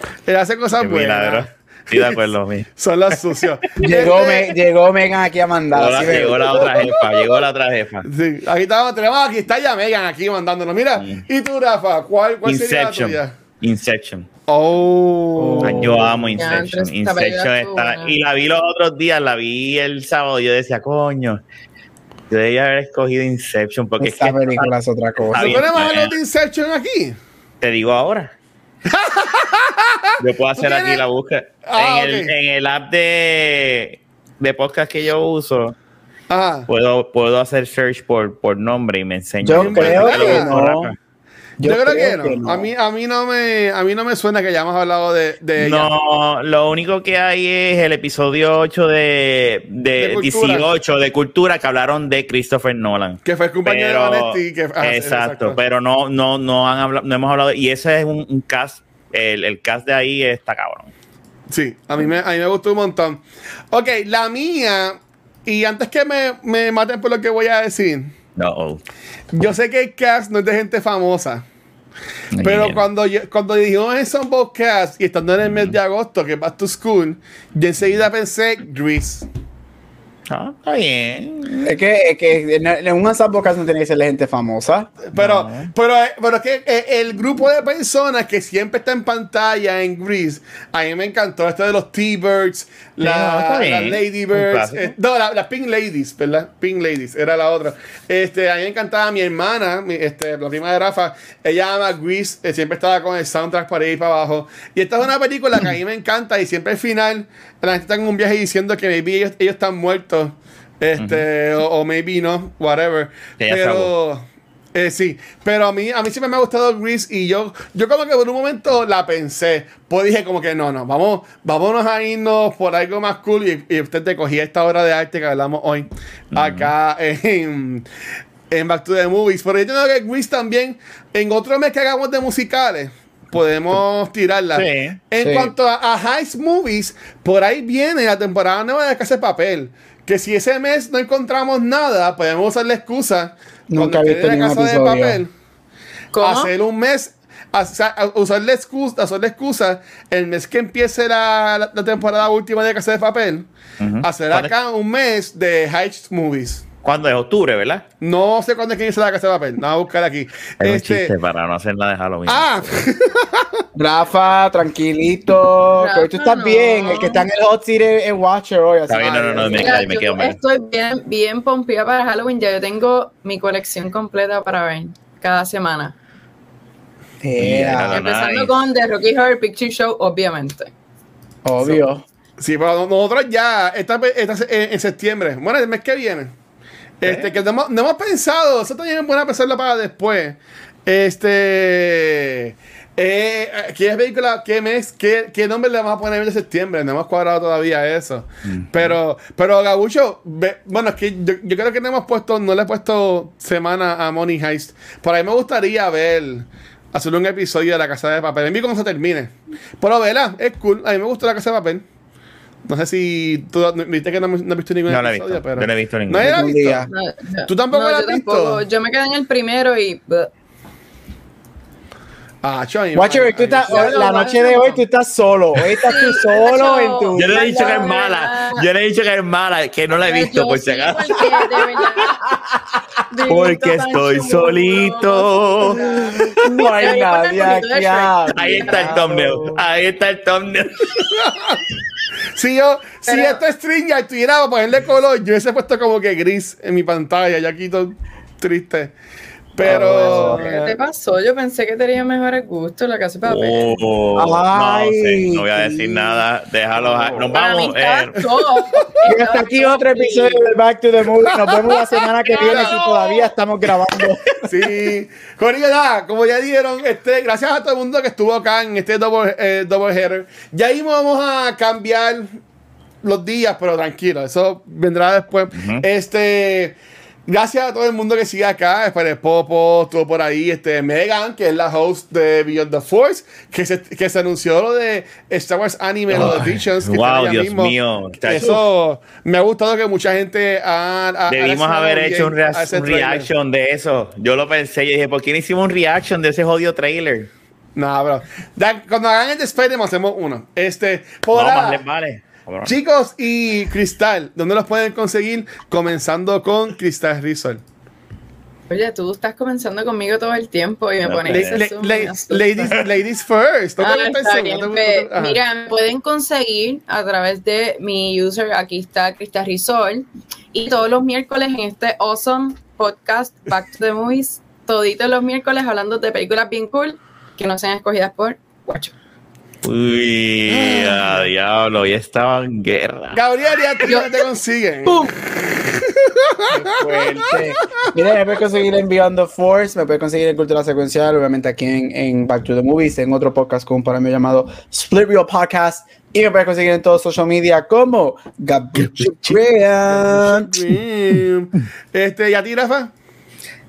Él hace cosas Qué milagro. buenas. Estoy de acuerdo, mi. Son los sucios. Llegó, Este, me, llegó Megan aquí a mandar. Llegó la, llegó otra jefa, llegó la otra jefa. Sí, aquí estamos, tenemos aquí, está ya Megan aquí mandándonos. Mira, Mm. ¿y tú, Rafa? ¿Cuál, cuál sería la Inception. tuya? Inception. Oh. Ay, Yo amo Inception. Inception está. Y la vi los otros días, la vi el sábado. Yo decía, coño, yo debía haber escogido Inception porque es Esta que película es otra cosa. Está ¿No bien, ponemos está a los bien. de Inception aquí? te digo ahora. Yo puedo hacer aquí la búsqueda. Ah, en, el, en el app de, de podcast que yo uso, Ajá. Puedo, puedo hacer search por, por nombre y me enseña. Yo creo que no. Yo, creo, que, no. A, mí, a, mí no me, a mí no me suena que hayamos hablado de, de ella. No, lo único que hay es el episodio 8 de, de, De cultura. 18 de cultura que hablaron de Christopher Nolan. Que fue el compañero Pero- de Vanetti. Que, ah, exacto, pero no, no, no han hablado, no hemos hablado, y ese es un, un cast, el, el cast de ahí está cabrón. Sí, a mí, me, a mí me gustó un montón. Ok, la mía, y antes que me, me maten por lo que voy a decir, No. yo sé que el cast no es de gente famosa, pero cuando, yo- cuando dijimos en son Cast y estando en el mes de agosto, que es Back to School, yo enseguida pensé Grease. Ah, está bien. Es que, es que en, en un ensamble no tiene que ser la gente famosa. Pero, pero, pero es que eh, el grupo de personas que siempre está en pantalla en Grease, a mí me encantó esto de los T-Birds, no, la, las Ladybirds, clásico. eh, no, la- las Pink Ladies, ¿verdad? Pink Ladies, era la otra. Este, a mí me encantaba mi hermana, mi- este, la prima de Rafa, ella ama Grease, eh, siempre estaba con el soundtrack para ir para abajo. Y esta es una película que a mí me encanta y siempre al final la gente está en un viaje diciendo que maybe ellos, ellos están muertos. Este, o, o maybe no, whatever. Que Pero, eh, sí, pero a mí, a mí siempre me ha gustado Grease y yo, yo como que por un momento la pensé. Pues dije como que no, no, vamos, vámonos a irnos por algo más cool y, y usted te cogía esta obra de arte que hablamos hoy acá en, en Back to the Movies. Pero yo tengo que Grease también, en otro mes que hagamos de musicales, podemos tirarla. Sí. En Sí. cuanto a, a Heist Movies, por ahí viene la temporada nueva de Casa de Papel. Que si ese mes no encontramos nada, podemos usar la excusa. Nunca la ningún Casa de. Papel ¿Cómo? hacer un mes, a- a- usar la excusa, usar la excusa el mes que empiece la, la- la temporada última de Casa de Papel, hacer ¿Cuándo acá un mes de Heist Movies. ¿Cuándo es? Octubre, ¿verdad? No sé cuándo es que inicia la Casa de Papel, vamos a buscar aquí. Es un Este, chiste para no hacer nada de Halloween. ah, Rafa, tranquilito. Rafa, que hoy tú estás no. bien. El que está en el hot seat es, Watcher hoy. así Está bien, que- no, no, no, me- Mira, me yo quedo mal. estoy bien, bien pompía para Halloween. Ya yo tengo mi colección completa para ver cada semana. Era, Ah, Empezando nice. con The Rocky Horror Picture Show, obviamente. obvio. sí, pero nosotros ya, esta, esta- en, en septiembre, bueno, el mes que viene, este, que no hemos, no hemos pensado, eso también es bueno pensarlo para después. Este, eh, ¿qué película, qué mes, qué, qué nombre le vamos a poner en septiembre? No hemos cuadrado todavía eso. Pero, pero Gabucho, ve- bueno, es que yo, yo creo que no hemos puesto, no le he puesto semana a Money Heist. Por ahí me gustaría ver, hacer un episodio de La Casa de Papel. En mí cómo se termine. Pero vela, es cool. A mí me gusta La Casa de Papel. No sé si tú no- viste que no, no has visto ningún No la he episodio, visto. pero. Yo no he visto ninguno. ¿Nadie la ha Ningún visto? No, no. ¿Tú tampoco No, la yo has visto? tampoco. Yo me quedé en el primero y. Ah, Watcher, tú estás, no, la no, noche no. de hoy tú estás solo. Hoy estás tú solo en tu. Yo le he dicho que es No, mala. no. Yo le he dicho que es mala, que no la he visto, por si acaso. Porque, estoy chulo. No solito. hay nadie aquí. el ah, Ahí está el thumbnail. Ahí está el thumbnail. Si yo, si Pero- este string ya estuviera para ponerle color, yo hubiese puesto como que gris en mi pantalla, ya aquí todo triste. Pero. ¿Qué te pasó? Yo pensé que tenía mejores gustos la casa de papel. Oh, no sé, no voy a decir nada. Déjalo. a- Nos vamos. eh. Y hasta aquí otro episodio de Back to the Movie. Nos vemos la semana que viene si todavía estamos grabando. Sí, Corillo, nada, como ya dieron, este, gracias a todo el mundo que estuvo acá en este double, eh, double header. Ya ahí vamos a cambiar los días, pero tranquilo, eso vendrá después. Este, gracias a todo el mundo que sigue acá, Espere Popo, estuvo por ahí, este, Megan, que es la host de Beyond the Force, que se, que se anunció lo de Star Wars Anime, lo de Visions. que wow, Dios mismo. mío. Eso me ha gustado que mucha gente ha, ha- ha Debimos reaccionado haber hecho un, rea- un reaction de eso. Yo lo pensé y dije, ¿por qué no hicimos un reaction de ese jodido trailer? No, bro. Da- cuando hagan el de Spider-Man hacemos uno. Este, por No, ahora, más les vale. Cabrón. chicos y Cristal, ¿dónde los pueden conseguir? Comenzando con Cristal Resort. Oye, tú estás comenzando conmigo todo el tiempo y me No, pones Le- Le- ladies, ladies first. ¿No te Ah, bien, ¿No te pues, mira, me pueden conseguir a través de mi user, aquí está Cristal Risol, y todos los miércoles en este awesome podcast Back to the Movies, toditos los miércoles hablando de películas bien cool que no sean escogidas por Guacho. Uy, a diablo, ya estaba en guerra. Gabriel, ya te, ya te consiguen. Qué fuerte. Mira, me puedes conseguir en Beyond the Force, me puedes conseguir en Cultura Secuencial, obviamente aquí en, en Back to the Movies, en otro podcast con un para mí llamado Split Real Podcast. Y me puedes conseguir en todos social media como Gabriel Este, ¿y a ti, Rafa?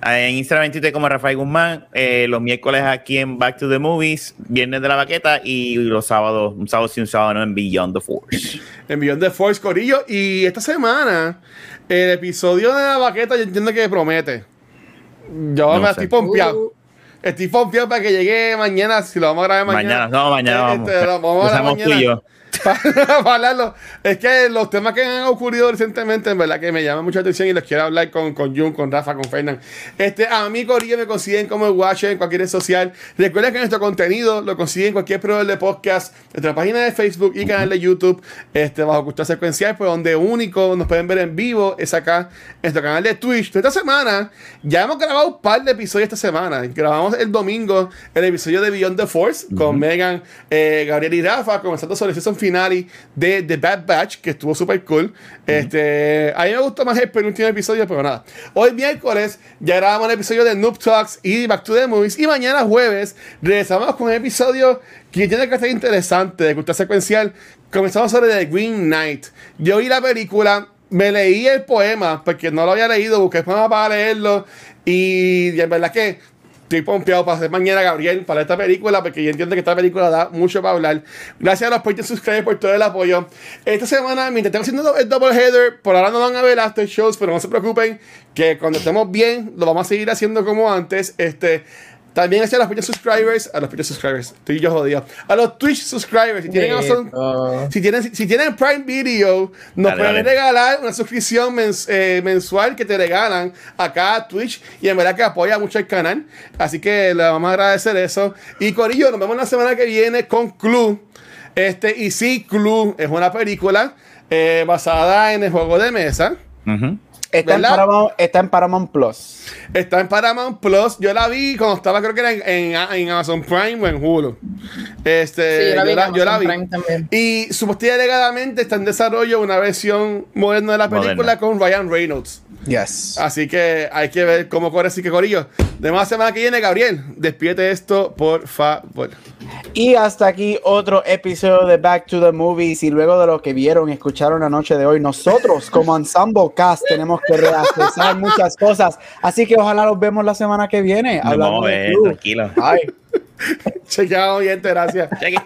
En Instagram Twitter como Rafael Guzmán, eh, los miércoles aquí en Back to the Movies, viernes de la baqueta y los sábados, un sábado sí, un sábado no, en Beyond the Force. En Beyond the Force, Corillo. Y esta semana, el episodio de la baqueta, yo entiendo que promete. Yo No me sé. estoy pompeado. Estoy pompeado para que llegue mañana, si lo vamos a grabar mañana. Mañana, no, mañana vamos. Este, lo vamos a grabar Usamos tú y yo. para. Es que los temas que han ocurrido recientemente, en verdad que me llaman mucha atención y los quiero hablar con, con Jun, con Rafa, con Fernán. Este, a mí, Corillo, me consiguen como el Watcher en cualquier red social. Recuerden que nuestro contenido lo consiguen en cualquier proveedor de podcast, nuestra página de Facebook y canal de YouTube, este, bajo Cultura Secuencial, pues donde único nos pueden ver en vivo es acá, en nuestro canal de Twitch. Esta semana, ya hemos grabado un par de episodios esta semana. Grabamos el domingo el episodio de Beyond the Force con Megan, eh, Gabriel y Rafa, comenzando sobre season finale de The Bad Batch, que estuvo súper cool. este, a mí me gustó más el penúltimo episodio, pero nada. Hoy miércoles ya grabamos el episodio de Noob Talks y Back to the Movies. Y mañana jueves regresamos con un episodio que tiene que ser interesante de cultura secuencial. Comenzamos sobre The Green Knight. Yo vi la película, me leí el poema, porque no lo había leído, busqué el poema para leerlo. Y, y en verdad que estoy pompeado para hacer mañana, Gabriel, para esta película, porque yo entiendo que esta película da mucho para hablar. Gracias a los Patreon subscribers por todo el apoyo. Esta semana, mientras estamos haciendo el double header, por ahora no van a ver after shows, pero no se preocupen, que cuando estemos bien, lo vamos a seguir haciendo como antes. Este. También gracias a los Patreon subscribers, a los Patreon subscribers, estoy yo jodido, a los Twitch subscribers, si tienen Amazon, si tienen, si tienen Prime Video, nos Dale, pueden dale. regalar una suscripción mens- eh, mensual que te regalan acá a Twitch y en verdad que apoya mucho el canal. Así que le vamos a agradecer eso. Y Corillo, nos vemos la semana que viene con Clue. Este, y sí, Clue es una película eh, basada en el juego de mesa. Ujú. Está en. Paramount, está en Paramount Plus. Está en Paramount Plus. Yo la vi cuando estaba, creo que era en, en- en Amazon Prime o en Hulu. Este, Sí, yo la vi en yo la vi. Prime también. Y supuestamente alegadamente está en desarrollo una versión moderna de la película Moderna. con Ryan Reynolds. Yes. Así que hay que ver cómo corre. Así que, Corillo, de más semana que viene, Gabriel, despídete esto, por favor. Y hasta aquí otro episodio de Back to the Movies. Y luego de lo que vieron y escucharon la noche de hoy, nosotros como Ensemble Cast tenemos que reacesar muchas cosas. Así que ojalá los vemos la semana que viene. Nos hablando vamos a ver, tranquilo. Bye. Chequeado, gente, gracias. Cheque.